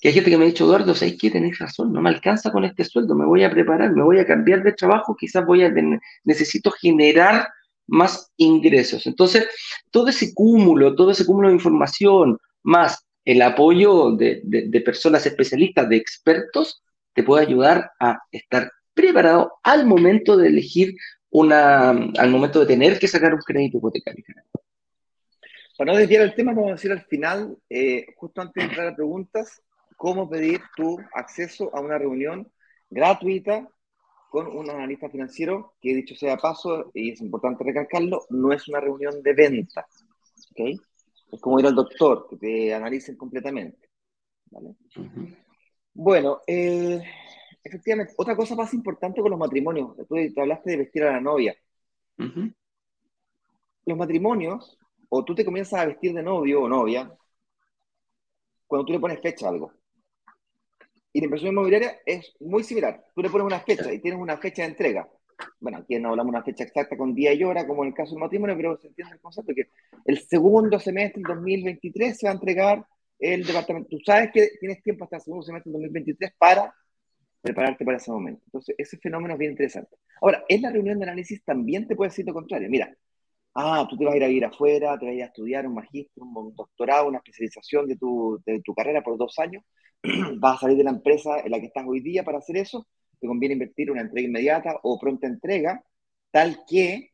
que hay gente que me ha dicho, Eduardo, ¿sabes qué? Tenés razón, no me alcanza con este sueldo, me voy a preparar, me voy a cambiar de trabajo, quizás voy a necesito generar más ingresos. Entonces, todo ese cúmulo, todo ese cúmulo de información, más el apoyo de, de personas especialistas, de expertos, te puede ayudar a estar preparado al momento de elegir una, al momento de tener que sacar un crédito hipotecario. Para no desviar el tema, vamos a decir al final, eh, justo antes de entrar a preguntas, cómo pedir tu acceso a una reunión gratuita con un analista financiero, que dicho sea paso, y es importante recalcarlo, no es una reunión de venta. ¿okay? Es como ir al doctor, que te analicen completamente. ¿vale? Bueno, eh, efectivamente, otra cosa más importante con los matrimonios, tú te hablaste de vestir a la novia. Los matrimonios o tú te comienzas a vestir de novio o novia cuando tú le pones fecha a algo. Y la inversión inmobiliaria es muy similar. Tú le pones una fecha y tienes una fecha de entrega. Bueno, aquí no hablamos de una fecha exacta con día y hora, como en el caso del matrimonio, pero se entiende el concepto que el segundo semestre del 2023 se va a entregar el departamento. Tú sabes que tienes tiempo hasta el segundo semestre del 2023 para prepararte para ese momento. Entonces, ese fenómeno es bien interesante. Ahora, en la reunión de análisis también te puede decir lo contrario. Mira, ah, tú te vas a ir a ir afuera, te vas a ir a estudiar un magíster, un doctorado, una especialización de tu, de tu carrera por dos años, vas a salir de la empresa en la que estás hoy día para hacer eso, te conviene invertir una entrega inmediata o pronta entrega, tal que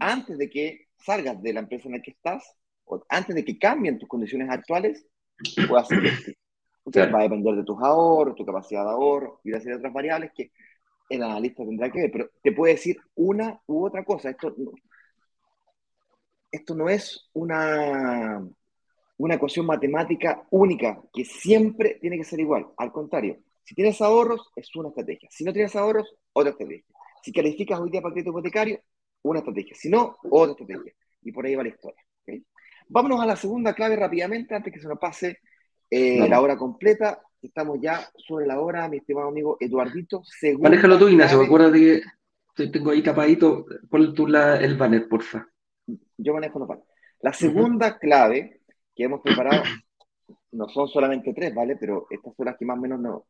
antes de que salgas de la empresa en la que estás, o antes de que cambien tus condiciones actuales, puedas invertir. Va a depender de tus ahorros, tu capacidad de ahorro y una serie de otras variables que el analista tendrá que ver, pero te puede decir una u otra cosa. Esto, esto no es una, una ecuación matemática única que siempre tiene que ser igual. Al contrario, si tienes ahorros, es una estrategia. Si no tienes ahorros, otra estrategia. Si calificas hoy día para crédito hipotecario, una estrategia. Si no, otra estrategia. Y por ahí va la historia. Vámonos a la segunda clave rápidamente antes que se nos pase eh, la hora completa. Estamos ya sobre la hora, mi estimado amigo Eduardito. Manéjalo tú, Ignacio. Acuérdate que tengo ahí tapadito. Pon tú el banner, porfa. Yo manejo banner. La segunda clave que hemos preparado no son solamente tres, ¿vale? Pero estas son las que más o menos nos,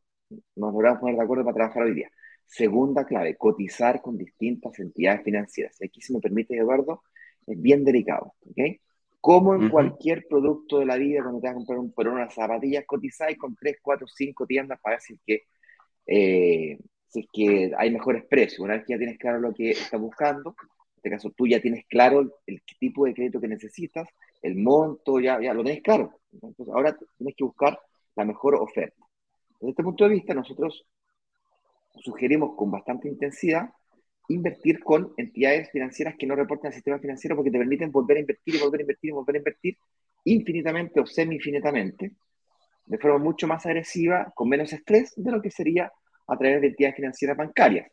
nos logramos poner de acuerdo para trabajar hoy día. Segunda clave, cotizar con distintas entidades financieras. Aquí, si me permite, Eduardo, es bien delicado, ¿ok? Como en cualquier producto de la vida, cuando te vas a comprar un, por unas zapatillas, cotizáis con 3, 4, 5 tiendas para ver si es que, eh, si es que hay mejores precios. Una vez que ya tienes claro lo que estás buscando, este caso tú ya tienes claro el, tipo de crédito que necesitas, el monto, ya, ya lo tienes claro. Entonces ahora tienes que buscar la mejor oferta. Desde este punto de vista, nosotros sugerimos con bastante intensidad invertir con entidades financieras que no reporten al sistema financiero porque te permiten volver a invertir y volver a invertir y volver a invertir infinitamente o semi-infinitamente, de forma mucho más agresiva, con menos estrés de lo que sería a través de entidades financieras bancarias.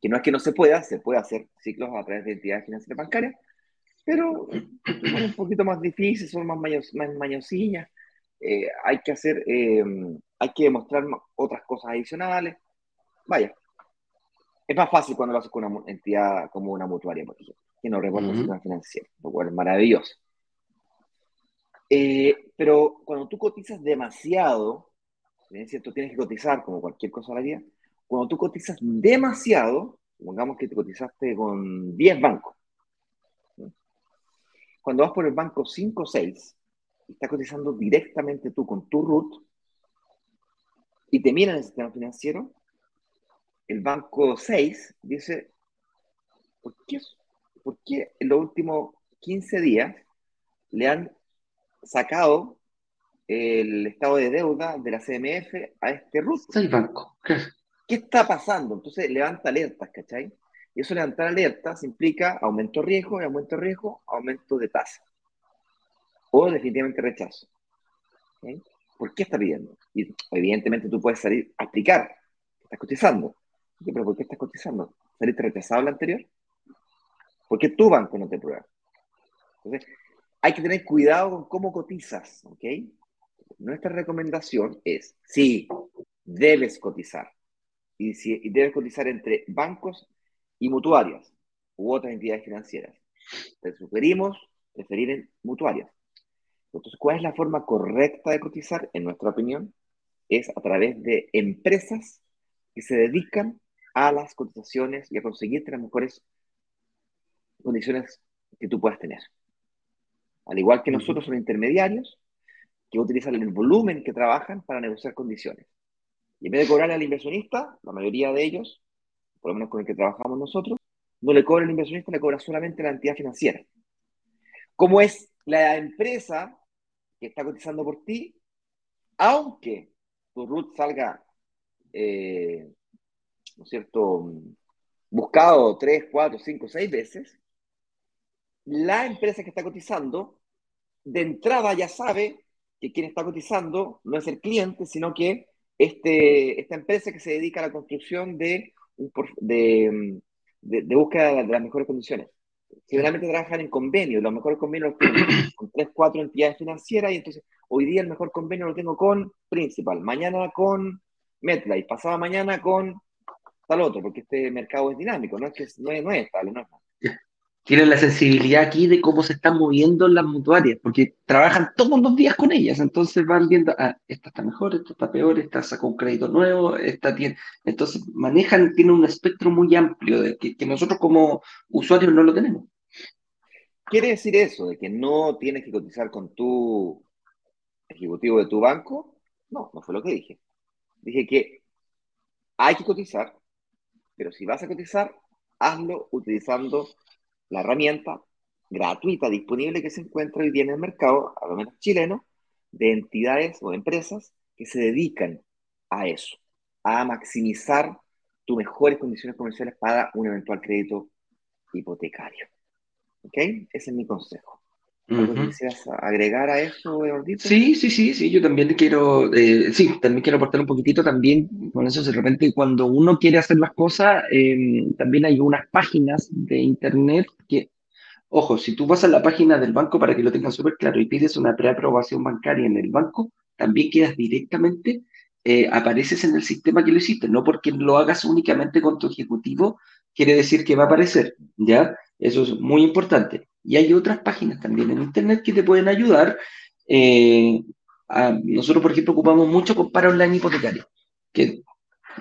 Que no es que no se pueda, se puede hacer ciclos a través de entidades financieras bancarias, pero son un poquito más difíciles, son más, maños, más mañosillas, eh, hay que hacer, eh, hay que demostrar otras cosas adicionales. Vaya, es más fácil cuando lo haces con una entidad como una mutuaria, por ejemplo, que no reporta el sistema financiero, lo cual es maravilloso. Eh, pero cuando tú cotizas demasiado, es cierto, tienes que cotizar como cualquier cosa de la vida, cuando tú cotizas demasiado, supongamos que te cotizaste con 10 bancos, cuando vas por el banco 5 o 6, estás cotizando directamente tú con tu root y te miran el sistema financiero, el banco 6 dice, ¿por qué, en los últimos 15 días le han sacado el estado de deuda de la CMF a este RUT? El banco. ¿Qué está pasando? Entonces levanta alertas, ¿cachai? Y eso levantar alertas implica aumento de riesgo y aumento de riesgo, aumento de tasa. O definitivamente rechazo. ¿Por qué está pidiendo? Y evidentemente tú puedes salir a explicar estás cotizando. ¿Pero por qué estás cotizando? ¿Saliste rechazado la anterior? ¿Por qué tu banco no te prueba? Entonces, hay que tener cuidado con cómo cotizas, ¿ok? Nuestra recomendación es, sí, debes cotizar. Y, si, debes cotizar entre bancos y mutuarias u otras entidades financieras. Te sugerimos preferir en mutuarias. Entonces, ¿cuál es la forma correcta de cotizar? En nuestra opinión, es a través de empresas que se dedican a las cotizaciones y a conseguirte las mejores condiciones que tú puedas tener. Al igual que nosotros son intermediarios que utilizan el volumen que trabajan para negociar condiciones. Y en vez de cobrarle al inversionista, la mayoría de ellos, por lo menos con el que trabajamos nosotros, no le cobra al inversionista, le cobra solamente la entidad financiera. Como es la empresa que está cotizando por ti, aunque tu RUT salga eh, ¿no es cierto?, buscado tres, cuatro, cinco, seis veces, la empresa que está cotizando, de entrada ya sabe que quien está cotizando no es el cliente, sino que este, esta empresa que se dedica a la construcción de, de, de, búsqueda de las mejores condiciones. Generalmente trabajan en convenios, los mejores convenios los tienen con tres, cuatro entidades financieras y entonces hoy día el mejor convenio lo tengo con Principal, mañana con MetLife, pasada mañana con al otro, porque este mercado es dinámico, no es que no es, no es estable, no Tienen la sensibilidad aquí de cómo se están moviendo las mutuarias, porque trabajan todos los días con ellas, entonces van viendo, ah, esta está mejor, esta está peor, esta sacó un crédito nuevo, esta tiene, entonces manejan, tienen un espectro muy amplio de que, nosotros como usuarios no lo tenemos. ¿Quiere decir eso de que no tienes que cotizar con tu ejecutivo de tu banco? No, no fue lo que dije. Dije que hay que cotizar, pero si vas a cotizar, hazlo utilizando la herramienta gratuita disponible que se encuentra hoy día en el mercado, a lo menos chileno, de entidades o empresas que se dedican a eso, a maximizar tus mejores condiciones comerciales para un eventual crédito hipotecario. ¿Ok? Ese es mi consejo. ¿Algo quisieras agregar a eso, Eduardito? Sí, sí, sí, sí, yo también quiero, eh, sí, también quiero aportar un poquitito también con eso, de repente cuando uno quiere hacer las cosas, em, también hay unas páginas de internet que, ojo, si tú vas a la página del banco para que lo tengan súper claro y pides una preaprobación bancaria en el banco, también quedas directamente, eh, apareces en el sistema que lo hiciste, no porque lo hagas únicamente con tu ejecutivo, quiere decir que va a aparecer, ¿ya? Eso es muy importante. Y hay otras páginas también en Internet que te pueden ayudar. Eh, nosotros, por ejemplo, ocupamos mucho Compara Online Hipotecario, que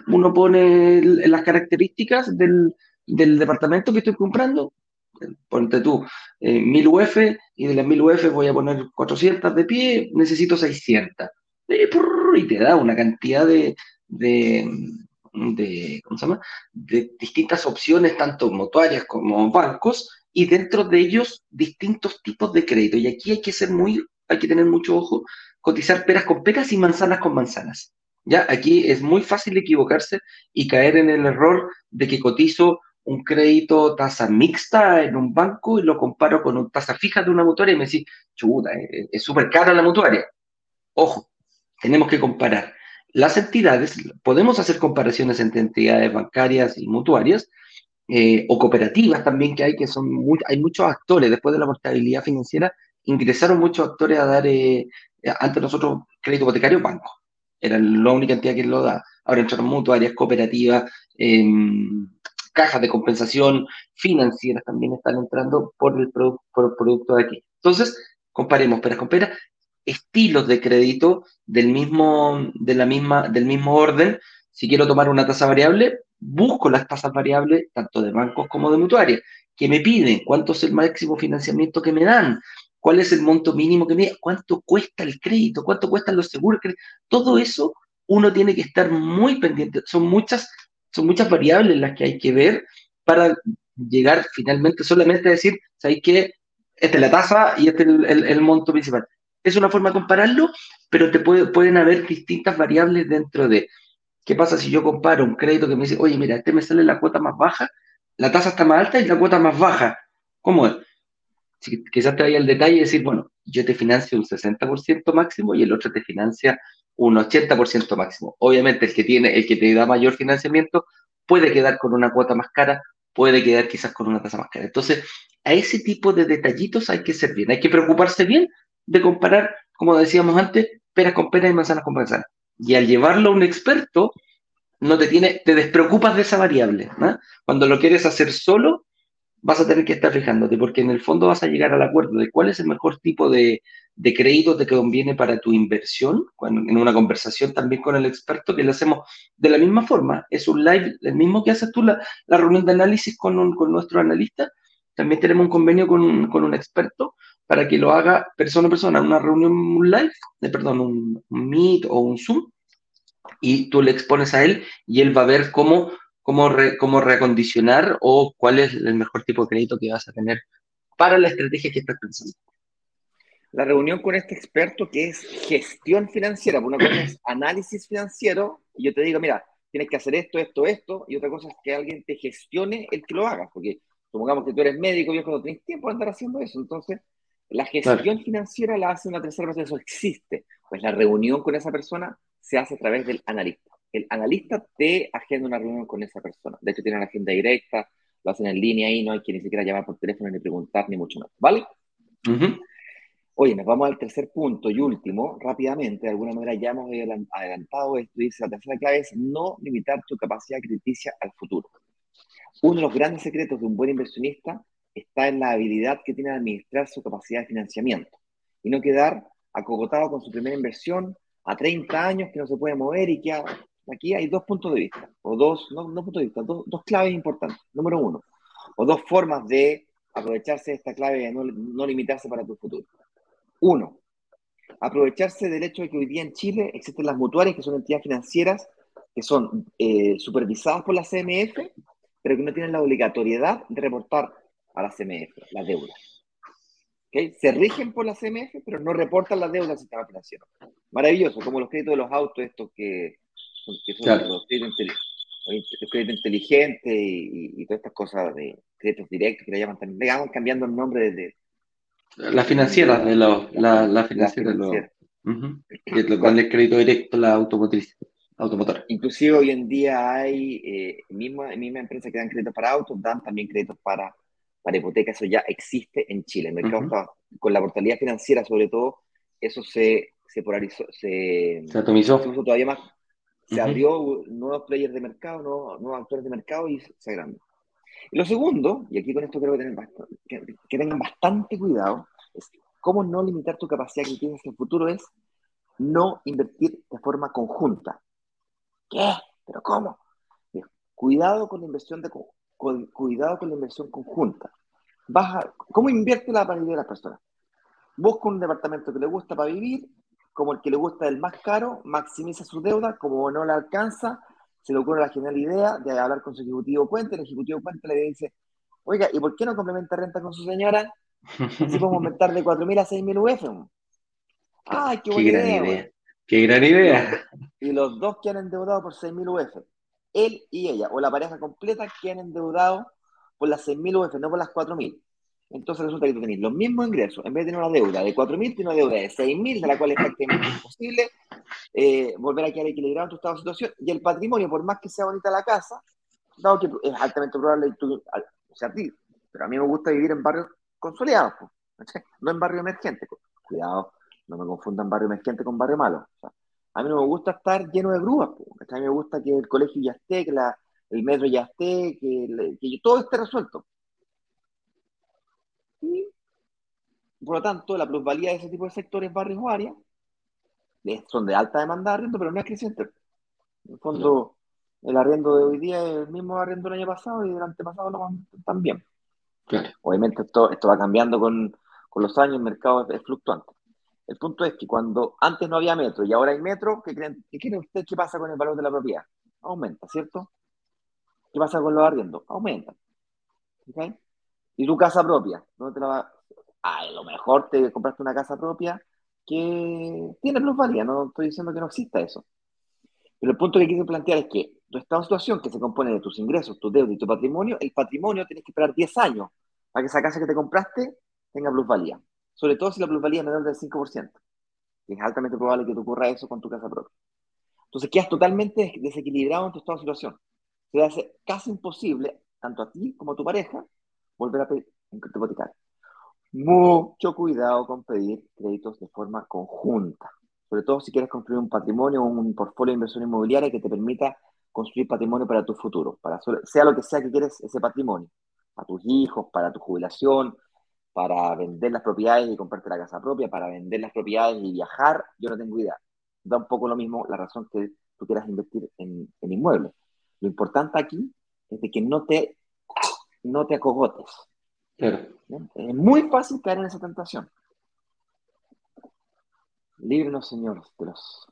uno pone las características del, departamento que estoy comprando, ponte tú, eh, 1000 UF, y de las 1000 UF voy a poner 400 de pie, necesito 600. y te da una cantidad de, de, ¿cómo se llama? de distintas opciones, tanto mutuarias como bancos, y dentro de ellos distintos tipos de crédito. Y aquí hay que ser muy, hay que tener mucho ojo, cotizar peras con peras y manzanas con manzanas. Ya, aquí es muy fácil equivocarse y caer en el error de que cotizo un crédito tasa mixta en un banco y lo comparo con una tasa fija de una mutuaria y me decís, chuta, es súper cara la mutuaria. Ojo, tenemos que comparar las entidades, podemos hacer comparaciones entre entidades bancarias y mutuarias, eh, o cooperativas también que hay, que son hay muchos actores, después de la portabilidad financiera, ingresaron muchos actores a dar, eh, antes nosotros, crédito hipotecario, banco. Era la única entidad que lo da. Ahora entraron mutuarias, cooperativas, em, cajas de compensación financieras también están entrando por el, por el producto de aquí. Entonces, comparemos peras con peras estilos de crédito del mismo, de la misma, del mismo orden. Si quiero tomar una tasa variable, busco las tasas variables tanto de bancos como de mutuarias. ¿Qué me piden? ¿Cuánto es el máximo financiamiento que me dan? ¿Cuál es el monto mínimo que me ¿Cuánto cuesta el crédito? ¿Cuánto cuestan los seguros? Todo eso uno tiene que estar muy pendiente. Son muchas, son muchas variables las que hay que ver para llegar finalmente solamente a decir, ¿sabes qué? Esta es la tasa y este es el monto principal es una forma de compararlo, pero te pueden haber distintas variables dentro de qué pasa si yo comparo un crédito que me dice, oye, mira, este me sale la cuota más baja, la tasa está más alta y la cuota más baja. ¿Cómo es? Si, quizás te vaya el detalle y decir, bueno, yo te financio un 60% máximo y el otro te financia un 80% máximo. Obviamente el que tiene, el que te da mayor financiamiento puede quedar con una cuota más cara, puede quedar quizás con una tasa más cara. Entonces, a ese tipo de detallitos hay que ser bien, hay que preocuparse bien de comparar, como decíamos antes, peras con peras y manzanas con manzanas. Y al llevarlo a un experto, no te tiene, te despreocupas de esa variable. Cuando lo quieres hacer solo, vas a tener que estar fijándote, porque en el fondo vas a llegar al acuerdo de cuál es el mejor tipo de, de crédito que conviene para tu inversión, en una conversación también con el experto, que lo hacemos de la misma forma, es un live, el mismo que haces tú la, la reunión de análisis con, con nuestro analista, también tenemos un convenio con con un experto para que lo haga persona a persona, una reunión live, eh, perdón, un, Meet o un Zoom, y tú le expones a él y él va a ver cómo, cómo, cómo reacondicionar o cuál es el mejor tipo de crédito que vas a tener para la estrategia que estás pensando. La reunión con este experto que es gestión financiera, una cosa es análisis financiero, y yo te digo, mira, tienes que hacer esto, esto, esto, y otra cosa es que alguien te gestione el que lo haga, porque supongamos que tú eres médico, viejo, no tienes tiempo de andar haciendo eso, entonces la gestión financiera la hace una tercera persona, eso existe. Pues la reunión con esa persona se hace a través del analista. El analista te agenda una reunión con esa persona. De hecho, tiene una agenda directa, lo hacen en línea y no hay que ni siquiera llamar por teléfono ni preguntar, ni mucho más. ¿Vale? Oye, nos vamos al tercer punto y último, rápidamente, de alguna manera ya hemos adelantado esto, dice la tercera clave es no limitar tu capacidad crediticia al futuro. Uno de los grandes secretos de un buen inversionista está en la habilidad que tiene de administrar su capacidad de financiamiento y no quedar acogotado con su primera inversión a 30 años que no se puede mover y que aquí hay dos puntos de vista, o dos, no, puntos de vista, dos, claves importantes. Número uno, o dos formas de aprovecharse de esta clave de no, limitarse para tu futuro. Uno, aprovecharse del hecho de que hoy día en Chile existen las mutuarias, que son entidades financieras que son eh, supervisadas por la CMF, pero que no tienen la obligatoriedad de reportar a la CMF las deudas. ¿Okay? Se rigen por la CMF, pero no reportan las deudas al sistema financiero. Maravilloso, como los créditos de los autos, estos que, son los créditos inteligentes y, todas estas cosas de créditos directos que le llaman también, le cambiando el nombre de... la financiera de los... La, la financiera de los... lo cual es crédito directo, la automotriz automotora. Inclusive hoy en día hay eh, misma, misma empresa que dan créditos para autos, dan también créditos para, para hipotecas, eso ya existe en Chile. El mercado con la portalidad financiera sobre todo, eso se, se polarizó, se, se atomizó. Se todavía más, se abrió nuevos players de mercado, nuevos, nuevos, actores de mercado y se agrandó. Y lo segundo, y aquí con esto creo que, bastante, que, tengan bastante cuidado, es cómo no limitar tu capacidad que tienes en el futuro es no invertir de forma conjunta. ¿Qué? ¿Pero cómo? Cuidado con la inversión de cuidado con la inversión conjunta. Baja, ¿Cómo invierte la mayoría de las personas? Busca un departamento que le gusta para vivir, como el que le gusta el más caro, maximiza su deuda, como no le alcanza, se le ocurre la genial idea de hablar con su ejecutivo puente, el ejecutivo puente le dice, oiga, ¿y por qué no complementa renta con su señora? Si podemos aumentar de 4.000 a 6.000 UF. ¡Ay, qué buena idea! Qué gran idea. Y los dos que han endeudado por 6.000 UF, él y ella, o la pareja completa, que han endeudado por las 6.000 UF, no por las 4.000. Entonces resulta que tú tenés los mismos ingresos, en vez de tener una deuda de 4.000, tienes una deuda de 6.000, de la cual es prácticamente imposible eh, volver a quedar equilibrado en tu estado de situación. Y el patrimonio, por más que sea bonita la casa, dado que es altamente probable, tú, o sea, ti, pero a mí me gusta vivir en barrios consolidados, no en barrios emergentes. Cuidado, no me confundan barrio emergente con barrio malo. A mí no me gusta estar lleno de grúas. A mí me gusta que el colegio ya esté, que el metro ya esté, que, todo esté resuelto. Y, por lo tanto, la plusvalía de ese tipo de sectores, barrios o áreas, son de alta demanda de arriendo, pero no es creciente. En el fondo, el arriendo de hoy día es el mismo arriendo del año pasado y del antepasado no también. Obviamente esto, esto va cambiando con, los años, el mercado es fluctuante. El punto es que cuando antes no había metro y ahora hay metro, ¿qué creen, ¿qué creen ustedes que pasa con el valor de la propiedad? Aumenta, ¿cierto? ¿Qué pasa con los arriendos? Aumenta. ¿Okay? ¿Y tu casa propia? ¿Dónde te la va? Ah, a lo mejor te compraste una casa propia que tiene plusvalía, no estoy diciendo que no exista eso. Pero el punto que quiero plantear es que tu estado de situación, que se compone de tus ingresos, tus deudas y tu patrimonio, el patrimonio tienes que esperar 10 años para que esa casa que te compraste tenga plusvalía sobre todo si la plusvalía es menor del 5%. es altamente probable que te ocurra eso con tu casa propia. Entonces quedas totalmente desequilibrado en tu estado de situación. Se hace casi imposible, tanto a ti como a tu pareja, volver a pedir hipotecario. Mucho cuidado con pedir créditos de forma conjunta. Sobre todo si quieres construir un patrimonio o un portfolio de inversión inmobiliaria que te permita construir patrimonio para tu futuro, para sea lo que sea que quieres ese patrimonio, para tus hijos, para tu jubilación, para vender las propiedades y comprarte la casa propia, para vender las propiedades y viajar, yo no tengo idea. Da un poco lo mismo la razón que tú quieras invertir en, inmuebles. Lo importante aquí es de que no te, no te acogotes. Es muy fácil caer en esa tentación. Líbrenos, Señor, de los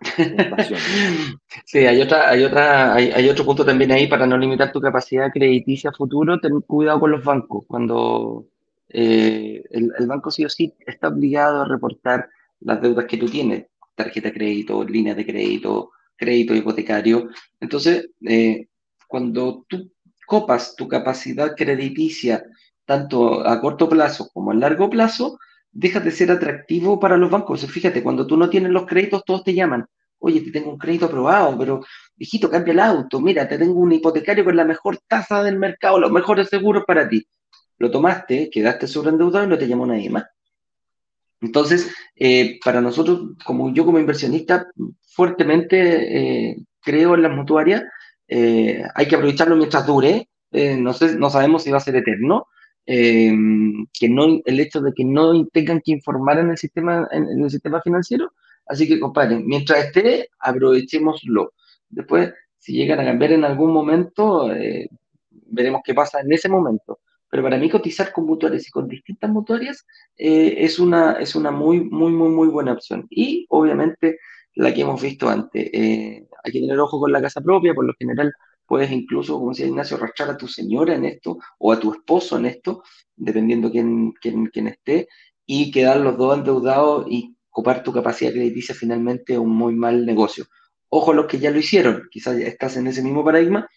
sí, hay otra, hay otra, hay, hay, otro punto también ahí para no limitar tu capacidad crediticia futuro, ten cuidado con los bancos. Cuando eh, el, banco sí o sí está obligado a reportar las deudas que tú tienes, tarjeta de crédito, línea de crédito, crédito hipotecario. Entonces, eh, cuando tú copas tu capacidad crediticia, tanto a corto plazo como a largo plazo, dejas de ser atractivo para los bancos. Fíjate, cuando tú no tienes los créditos, todos te llaman. Oye, te tengo un crédito aprobado, pero hijito, cambia el auto. Mira, te tengo un hipotecario con la mejor tasa del mercado, los mejores seguros para ti lo tomaste, quedaste sobreendeudado y no te llamó nadie más. Entonces, eh, para nosotros, como yo como inversionista, fuertemente eh, creo en las mutuarias, eh, hay que aprovecharlo mientras dure, no, sé, no sabemos si va a ser eterno, que no, el hecho de que no tengan que informar en el sistema, en, el sistema financiero, así que compadre, mientras esté, aprovechémoslo. Después, si llegan a cambiar en algún momento, veremos qué pasa en ese momento pero para mí cotizar con mutuarias y con distintas mutuarias eh, es, una, es una muy, muy, muy, muy buena opción. Y obviamente la que hemos visto antes, eh, hay que tener ojo con la casa propia, por lo general puedes incluso, como decía Ignacio, arrastrar a tu señora en esto o a tu esposo en esto, dependiendo quién, quién, quién esté, y quedar los dos endeudados y copar tu capacidad crediticia finalmente un muy mal negocio. Ojo los que ya lo hicieron, quizás estás en ese mismo paradigma,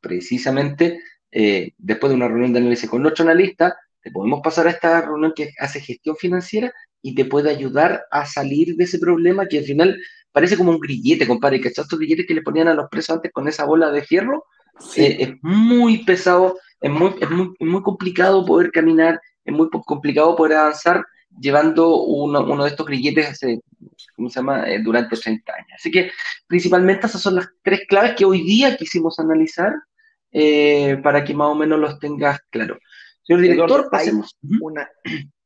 precisamente eh, después de una reunión de análisis con nuestro analista, te podemos pasar a esta reunión que hace gestión financiera y te puede ayudar a salir de ese problema que al final parece como un grillete, compadre, que estos grilletes que le ponían a los presos antes con esa bola de fierro, eh, es muy pesado, es muy, es muy, muy complicado poder caminar, es muy complicado poder avanzar llevando uno, uno de estos grilletes, ¿cómo se llama?, eh, durante 30 años. Así que principalmente esas son las tres claves que hoy día quisimos analizar eh, para que más o menos los tengas claro. Señor director, pasemos. Hay una,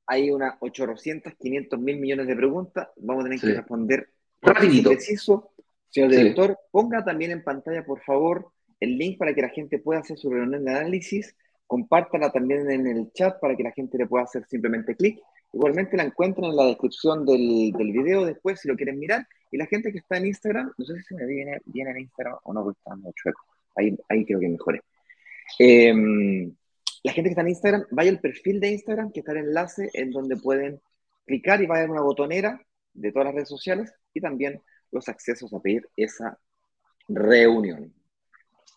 hay unas 800, 500 mil millones de preguntas, vamos a tener que responder rapidito. Preciso. Señor director, ponga también en pantalla, por favor, el link para que la gente pueda hacer su reunión de análisis, compártala también en el chat para que la gente le pueda hacer simplemente clic Igualmente la encuentran en la descripción del, del, video después si lo quieren mirar. Y la gente que está en Instagram, no sé si me viene bien en Instagram o no, porque está muy chueco. Ahí, ahí creo que mejore. Eh, la gente que está en Instagram, vaya al perfil de Instagram, que está el enlace en donde pueden clicar y va a haber una botonera de todas las redes sociales y también los accesos a pedir esa reunión.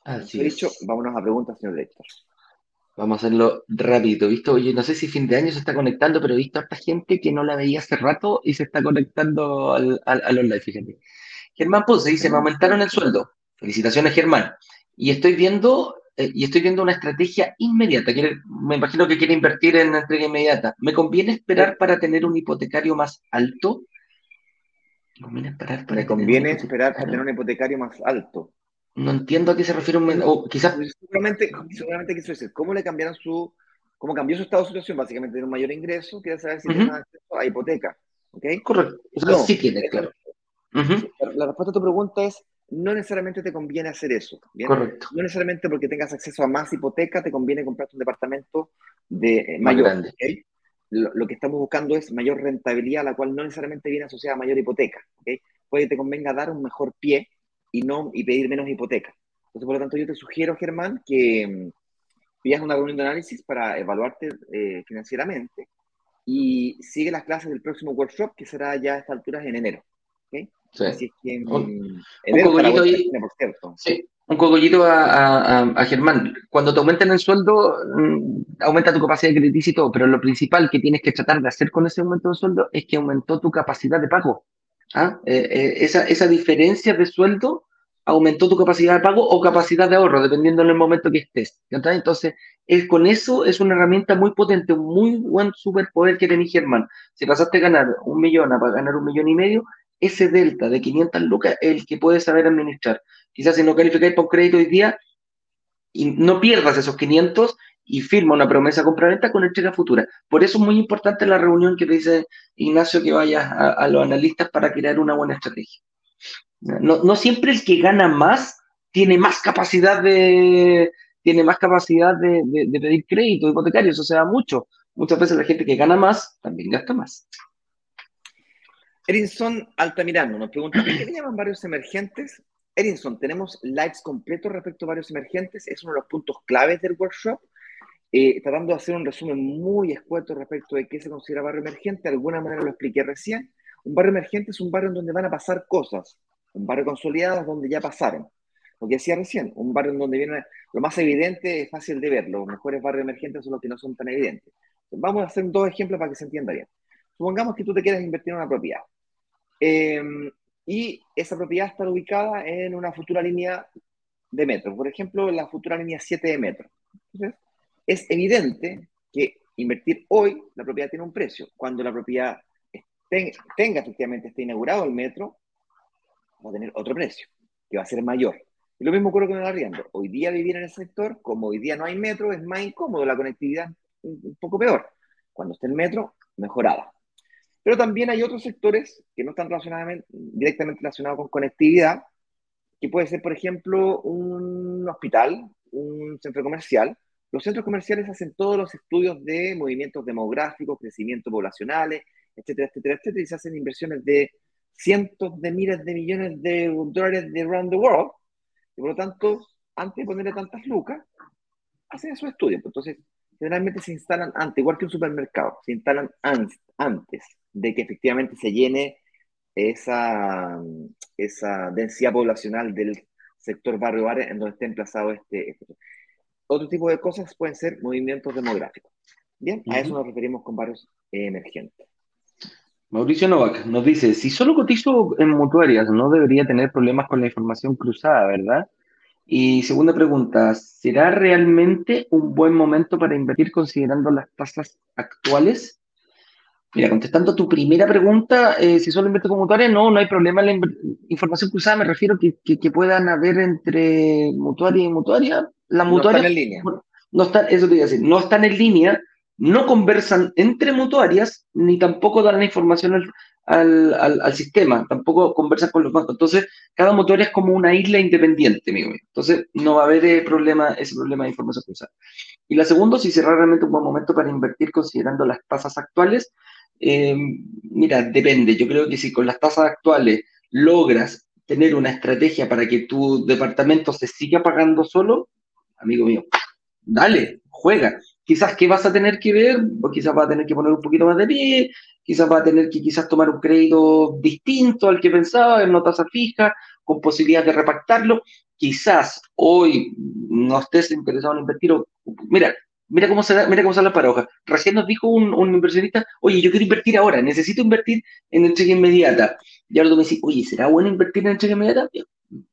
Así dicho, vámonos a preguntas, señor director. Vamos a hacerlo rápido, ¿visto? Oye, no sé si fin de año se está conectando, pero he visto a esta gente que no la veía hace rato y se está conectando al, al, live, fíjate. Germán Ponce dice, me aumentaron el sueldo. Felicitaciones, Germán. Y estoy viendo, eh, y estoy viendo una estrategia inmediata. Quiere, me imagino que quiere invertir en entrega inmediata. ¿Me conviene esperar para tener un hipotecario más alto? ¿Me conviene esperar para, ¿Me conviene esperar para tener un hipotecario más alto? No entiendo a qué se refiere un o quizás seguramente, seguramente quiso decir, ¿cómo le cambiaron su, cómo cambió su estado de situación? Básicamente tiene un mayor ingreso, quiere saber si tiene acceso a hipoteca. ¿ok? Correcto. no, sí tiene, claro. la, respuesta a tu pregunta es, no necesariamente te conviene hacer eso. Correcto. No necesariamente porque tengas acceso a más hipoteca te conviene comprarte un departamento de eh, mayor. Grande. Lo, lo, que estamos buscando es mayor rentabilidad, la cual no necesariamente viene asociada a mayor hipoteca. ¿okay? Puede que te convenga dar un mejor pie y, no, y pedir menos hipoteca. Entonces, por lo tanto, yo te sugiero, Germán, que mm, pidas una reunión de análisis para evaluarte eh, financieramente y sigue las clases del próximo workshop, que será ya a estas alturas en enero. ¿Okay? Sí. Así es que en, un, cogollito, ahí, por cierto. Sí, un cogollito a, a, a, Germán. Cuando te aumenten el sueldo, mm, aumenta tu capacidad de crediticio y todo, pero lo principal que tienes que tratar de hacer con ese aumento de sueldo es que aumentó tu capacidad de pago. ¿Ah? Eh, eh, esa, esa, diferencia de sueldo aumentó tu capacidad de pago o capacidad de ahorro, dependiendo en el momento que estés. Entonces, es, con eso es una herramienta muy potente, un muy buen superpoder que tenés, Germán. Si pasaste a ganar un millón a ganar un millón y medio, ese delta de 500 lucas es el que puedes saber administrar. Quizás si no calificáis por crédito hoy día, y no pierdas esos 500 y firma una promesa compra-venta con entrega futura. Por eso es muy importante la reunión que te dice Ignacio que vayas a, los analistas para crear una buena estrategia. No, no, siempre el que gana más tiene más capacidad de tiene más capacidad de, de, pedir crédito hipotecario, eso se da mucho. Muchas veces la gente que gana más también gasta más. Erinson Altamirano nos pregunta, ¿qué me llaman varios emergentes? Erinson, tenemos lives completos respecto a varios emergentes, es uno de los puntos claves del workshop. Eh, tratando de hacer un resumen muy escueto respecto de qué se considera barrio emergente, de alguna manera lo expliqué recién. Un barrio emergente es un barrio en donde van a pasar cosas, un barrio consolidado es donde ya pasaron. Lo que decía recién, un barrio en donde viene lo más evidente es fácil de ver, los mejores barrios emergentes son los que no son tan evidentes. Vamos a hacer dos ejemplos para que se entienda bien. Supongamos que tú te quieres invertir en una propiedad em, y esa propiedad está ubicada en una futura línea de metro, por ejemplo, la futura línea 7 de metro. Entonces, es evidente que invertir hoy, la propiedad tiene un precio. Cuando la propiedad tenga efectivamente esté inaugurado el metro, va a tener otro precio, que va a ser mayor. Y lo mismo ocurre con el arriendo. Hoy día vivir en el sector, como hoy día no hay metro, es más incómodo, la conectividad un poco peor. Cuando esté el metro, mejorada. Pero también hay otros sectores que no están directamente relacionados con conectividad, que puede ser, por ejemplo, un hospital, un centro comercial, los centros comerciales hacen todos los estudios de movimientos demográficos, crecimiento poblacionales, etcétera, etcétera, etcétera, y se hacen inversiones de cientos de miles de millones de dólares de around the world, y por lo tanto, antes de ponerle tantas lucas, hacen esos estudios. Entonces, generalmente se instalan antes, igual que un supermercado, se instalan antes de que efectivamente se llene esa, esa densidad poblacional del sector barrio barrio en donde esté emplazado este, este, Otro tipo de cosas pueden ser movimientos demográficos. Bien, a eso nos referimos con barrios emergentes. Mauricio Novak nos dice, si solo cotizo en mutuarias, no debería tener problemas con la información cruzada, ¿verdad? Y segunda pregunta, ¿será realmente un buen momento para invertir considerando las tasas actuales? Mira, contestando tu primera pregunta, eh, si solo invierto con mutuarias, no, no hay problema en la información cruzada, me refiero que, que, puedan haber entre mutuaria y mutuaria. La mutuaria, no están en línea. No están, eso te iba a decir, no están en línea, no conversan entre mutuarias ni tampoco dan la información al, al, sistema, tampoco conversan con los bancos. Entonces, cada mutuaria es como una isla independiente, amigo mío. Entonces, no va a haber eh, problema, ese problema de información cruzada. Y la segunda, si será realmente un buen momento para invertir considerando las tasas actuales, eh, mira, depende. Yo creo que si con las tasas actuales logras tener una estrategia para que tu departamento se siga pagando solo, amigo mío, dale, juega quizás que vas a tener que ver, o quizás vas a tener que poner un poquito más de pie, quizás vas a tener que quizás tomar un crédito distinto al que pensaba, en una tasa fija, con posibilidad de repactarlo. Quizás hoy no estés interesado en invertir, o, mira, mira cómo se da, mira cómo sale la paradoja. Recién nos dijo un, inversionista, oye, yo quiero invertir ahora, necesito invertir en entrega inmediata. Y ahora tú me dices, oye, ¿será bueno invertir en entrega inmediata?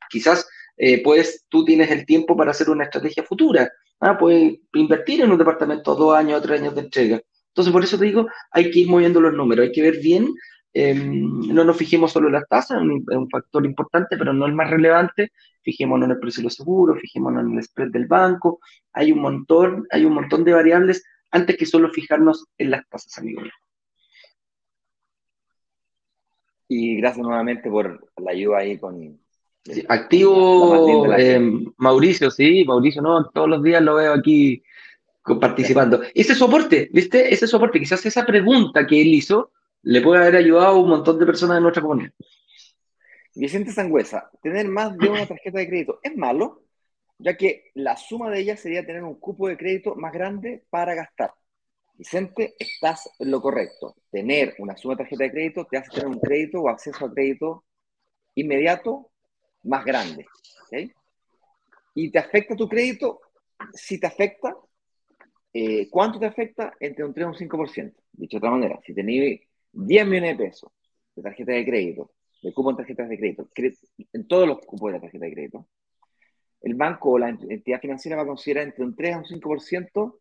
Quizás eh, pues tú tienes el tiempo para hacer una estrategia futura. Ah, puedes invertir en un departamento dos años o tres años de entrega. Entonces, por eso te digo, hay que ir moviendo los números, hay que ver bien. Em, no nos fijemos solo en las tasas, es un, factor importante, pero no el más relevante. Fijémonos en el precio de los seguros, fijémonos en el spread del banco. Hay un montón, hay un montón de variables antes que solo fijarnos en las tasas, amigo Y gracias nuevamente por la ayuda ahí con, activo eh, Mauricio, sí, Mauricio, no, todos los días lo veo aquí participando. Ese soporte, ¿viste? Ese soporte, quizás esa pregunta que él hizo le puede haber ayudado a un montón de personas de nuestra comunidad. Vicente Sangüesa, tener más de una tarjeta de crédito es malo, ya que la suma de ellas sería tener un cupo de crédito más grande para gastar. Vicente, estás en lo correcto. Tener una suma de tarjeta de crédito te hace tener un crédito o acceso a crédito inmediato más grande. ¿Y te afecta tu crédito? Si te afecta, eh, ¿cuánto te afecta? Entre un 3 y un 5%. Dicho de otra manera, si tenéis 10 millones de pesos de tarjeta de crédito, de cupo en tarjetas de crédito, en todos los cupos de la tarjeta de crédito, el banco o la entidad financiera va a considerar entre un 3 a un 5%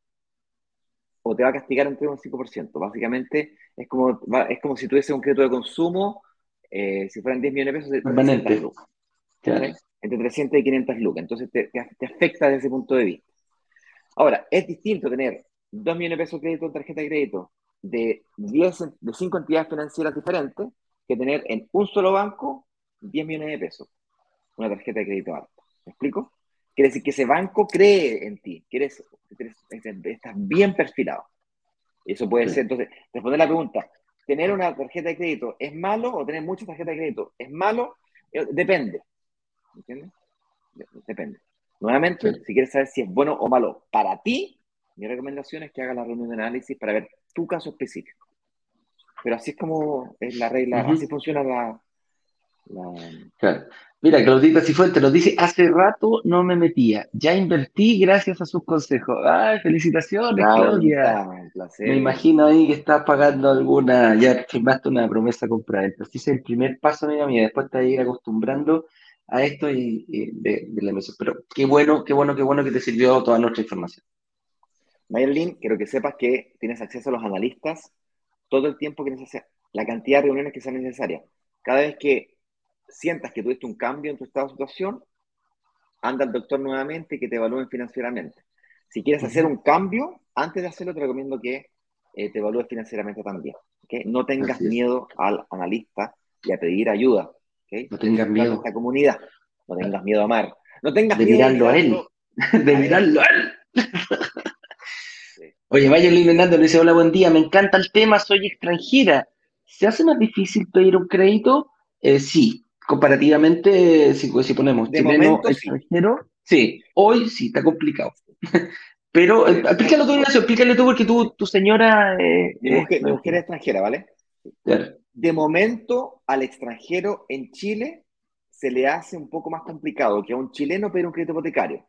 o te va a castigar entre un 5%. Básicamente es como, es como si tuviese un crédito de consumo, eh, si fueran 10 millones de pesos, Permanente. Entre 300 y 500 lucas. Entonces te, afecta desde ese punto de vista. Ahora, es distinto tener 2 millones de pesos de crédito en tarjeta de crédito de, 10, de 5 entidades financieras diferentes que tener en un solo banco 10 millones de pesos. Una tarjeta de crédito alta. ¿Me explico? Quiere decir que ese banco cree en ti, que eres, estás bien perfilado. Eso puede ser, entonces, responder la pregunta, ¿tener una tarjeta de crédito es malo o tener muchas tarjetas de crédito es malo? Eh, depende. ¿Entiendes? Depende. Nuevamente, si quieres saber si es bueno o malo para ti, mi recomendación es que hagas la reunión de análisis para ver tu caso específico. Pero así es como es la regla, así funciona la, Claro. Mira, Claudita Cifuentes nos dice, hace rato no me metía, ya invertí gracias a sus consejos. ¡Ay, felicitaciones, Claudia! Me imagino ahí que estás pagando alguna, ya firmaste una promesa comprar. Entonces, ese es el primer paso, amiga mía, después te vas a ir acostumbrando a esto y, de, la mesa. Pero qué bueno, qué bueno, qué bueno que te sirvió toda nuestra información. Mayerlin, quiero que sepas que tienes acceso a los analistas todo el tiempo que necesitas, la cantidad de reuniones que sean necesarias. Cada vez que sientas que tuviste un cambio en tu estado de situación, anda al doctor nuevamente y que te evalúen financieramente. Si quieres hacer un cambio, antes de hacerlo te recomiendo que eh, te evalúes financieramente también. ¿okay? No tengas miedo al analista y a pedir ayuda. No tengas miedo. A esta comunidad. No tengas miedo a amar. No tengas de miedo mirarlo a él. De mirarlo a él. Oye, Vaya Hernández le dice, hola, buen día, me encanta el tema, soy extranjera. ¿Se hace más difícil pedir un crédito? Eh, sí, comparativamente, si, si ponemos De chileno, momento, extranjero, sí. hoy sí, está complicado. Pero eh, explícalo tú, Ignacio, explícale tú porque tú, tu señora... eh, Mi mujer, mi mujer es extranjera, ¿vale? claro. De momento, al extranjero en Chile se le hace un poco más complicado que a un chileno pedir un crédito hipotecario,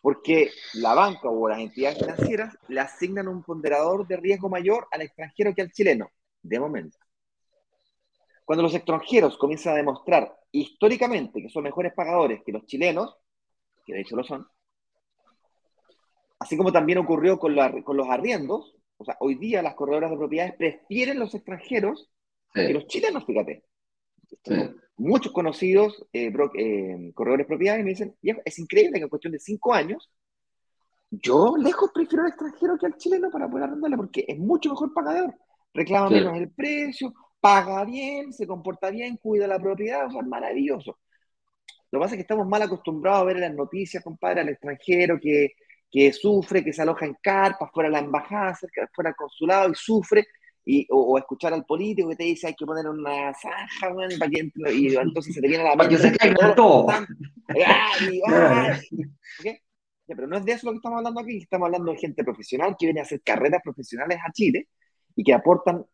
porque la banca o las entidades financieras le asignan un ponderador de riesgo mayor al extranjero que al chileno, de momento. Cuando los extranjeros comienzan a demostrar históricamente que son mejores pagadores que los chilenos, que de hecho lo son, así como también ocurrió con, con los arriendos, o sea, hoy día las corredoras de propiedades prefieren los extranjeros que los chilenos, fíjate. sí. Muchos conocidos eh, bro- eh, corredores de propiedades me dicen, "Viejo, es increíble que en cuestión de cinco años, yo lejos prefiero al extranjero que al chileno para poder arrendarle, porque es mucho mejor pagador. Reclama menos el precio, paga bien, se comporta bien, cuida la propiedad, o sea, es maravilloso. Lo que pasa es que estamos mal acostumbrados a ver en las noticias, compadre, al extranjero que, que sufre, que se aloja en carpas, fuera de la embajada, cerca, fuera del consulado y sufre, y, o, o escuchar al político que te dice hay que poner una zanja, weón, para que entre", y entonces se te viene la que mente se caiga todos los todo. pasantes. ¡Ay, ay! ¿Ok? Ya, pero no es de eso lo que estamos hablando aquí, estamos hablando de gente profesional que viene a hacer carreras profesionales a Chile y que aportan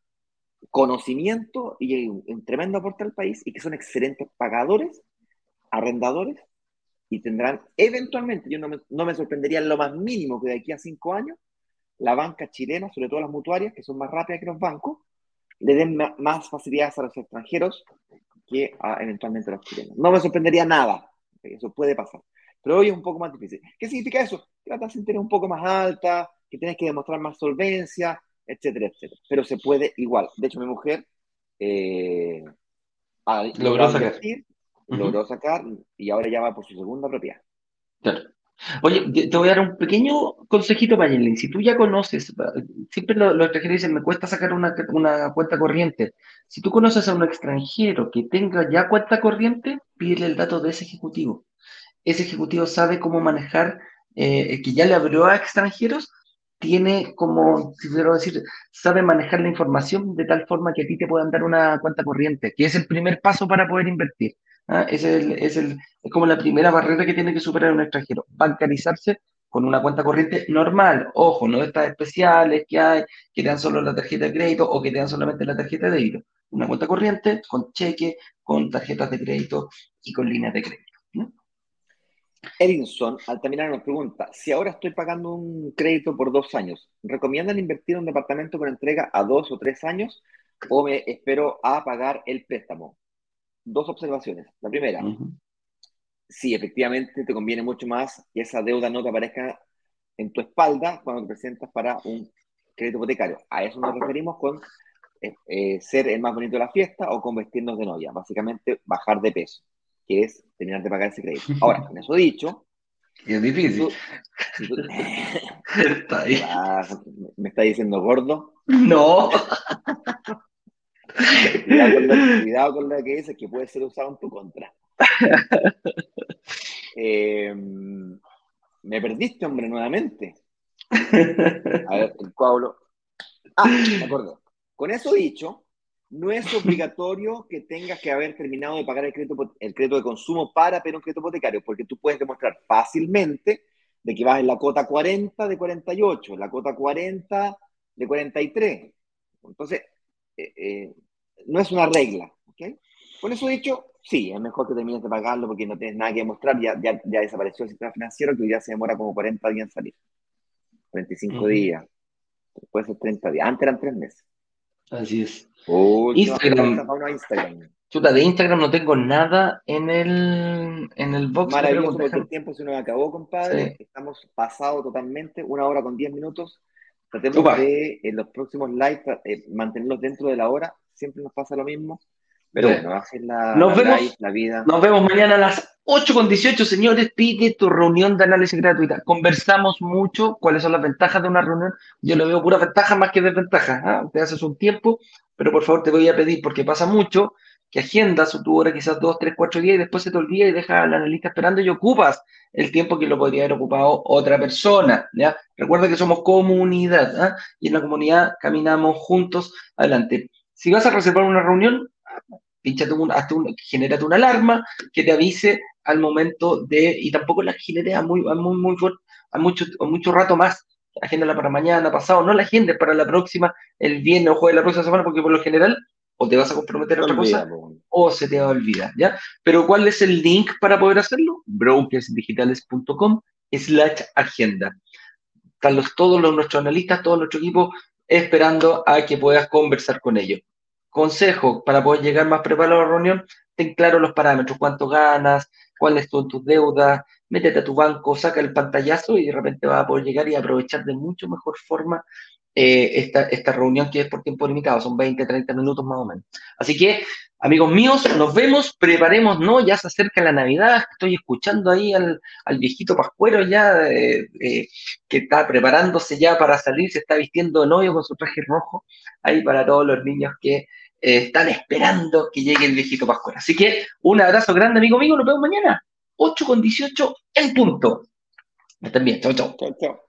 conocimiento y un, un tremendo aporte al país y que son excelentes pagadores, arrendadores y tendrán eventualmente, yo no me, no me sorprendería en lo más mínimo que de aquí a cinco años, la banca chilena, sobre todo las mutuarias, que son más rápidas que los bancos, le den más facilidades a los extranjeros que a, eventualmente a los chilenos. No me sorprendería nada, eso puede pasar. Pero hoy es un poco más difícil. ¿Qué significa eso? Que la tasa de interés es un poco más alta, que tienes que demostrar más solvencia, etcétera, etcétera. Pero se puede igual. De hecho, mi mujer eh, Logró sacar. invertir, Ujú. logró sacar y ahora ya va por su segunda propiedad. Claro. Oye, te voy a dar un pequeño consejito, Mayelin. Si tú ya conoces, siempre lo- los extranjeros dicen, me cuesta sacar una, una cuenta corriente. Si tú conoces a un extranjero que tenga ya cuenta corriente, pídele el dato de ese ejecutivo. Ese ejecutivo sabe cómo manejar, eh, que ya le abrió a extranjeros, tiene como, si quiero decir, sabe manejar la información de tal forma que a ti te puedan dar una cuenta corriente, que es el primer paso para poder invertir. ¿Ah? Es el, es el, es como la primera barrera que tiene que superar un extranjero, bancarizarse con una cuenta corriente normal. Ojo, no estas especiales que hay, que te dan solo la tarjeta de crédito o que te dan solamente la tarjeta de débito. Una cuenta corriente con cheque, con tarjetas de crédito y con líneas de crédito. ¿no? Edinson Altamirano nos pregunta, si ahora estoy pagando un crédito por dos años, ¿recomiendan invertir en un departamento con entrega a dos o tres años o me espero a pagar el préstamo? Dos observaciones. La primera, Ujú. sí, efectivamente te conviene mucho más que esa deuda no te aparezca en tu espalda cuando te presentas para un crédito hipotecario. A eso nos referimos con eh, eh, ser el más bonito de la fiesta o con vestirnos de novia. Básicamente, bajar de peso, que es terminar de pagar ese crédito. Ahora, con eso dicho, Y es difícil. tú- si tú- Está ahí. Ah, me está diciendo gordo. No. Cuidado con, lo, cuidado con lo que dices, que puede ser usado en tu contra. Eh, me perdiste, hombre, nuevamente. A ver, el coablo. Ah, me acordé. Con eso dicho, no es obligatorio que tengas que haber terminado de pagar el crédito, el crédito de consumo para pedir un crédito hipotecario, porque tú puedes demostrar fácilmente de que vas en la cota 40 de 48, en la cota 40 de 43. Entonces, eh, eh, no es una regla. ¿ok? Con eso dicho, sí, es mejor que termines de pagarlo porque no tienes nada que demostrar, ya, ya, ya desapareció el sistema financiero que ya se demora como 40 días en salir. 45 Ujú. días, puede ser 30 días, antes eran 3 meses. Así es. Instagram. a Instagram. Chuta, de Instagram no tengo nada en el, en el box de Maravilloso porque el tiempo se nos acabó, compadre. Estamos pasados totalmente, una hora con 10 minutos. Tratemos Upa. de en los próximos live eh, mantenerlos dentro de la hora. Siempre nos pasa lo mismo. Pero bueno, la, Nos la vemos. la vida. Nos vemos mañana a las 8 con 18, señores. Pide tu reunión de análisis gratuita. Conversamos mucho cuáles son las ventajas de una reunión. Yo le veo puras ventajas más que desventajas. ¿ah? Te haces un tiempo, pero por favor te voy a pedir, porque pasa mucho, que agendas tu hora quizás dos, tres, cuatro días y después se te olvida y dejas al analista esperando y ocupas el tiempo que lo podría haber ocupado otra persona. ¿ya? Recuerda que somos comunidad ¿ah? y en la comunidad caminamos juntos adelante. Si vas a reservar una reunión, pinchate un, hazte un, una alarma que te avise al momento de, y tampoco la genere a muy, a muy, muy, a mucho, a mucho rato más. Agéndala para mañana, pasado, no la agenda para la próxima, el viernes o jueves de la próxima semana, porque por lo general o te vas a comprometer a otra cosa o se te va a olvidar, ¿ya? Pero ¿cuál es el link para poder hacerlo? brokersdigitales.com slash agenda. Están los, todos los, nuestros analistas, todo nuestro equipo esperando a que puedas conversar con ellos. Consejo, para poder llegar más preparado a la reunión, ten claro los parámetros, cuánto ganas, cuáles son tus deudas, métete a tu banco, saca el pantallazo y de repente vas a poder llegar y aprovechar de mucho mejor forma eh, esta, esta reunión que es por tiempo limitado, son 20, 30 minutos más o menos. Así que, amigos míos, nos vemos, preparemos, ¿no? Ya se acerca la Navidad, estoy escuchando ahí al, viejito Pascuero ya, eh, eh, que está preparándose ya para salir, se está vistiendo de novio con su traje rojo, ahí para todos los niños que están esperando que llegue el viejito Pascuero. Así que, un abrazo grande, amigo mío, nos vemos mañana, 8 con 18 en punto. Estén bien, chao. Chao, chao.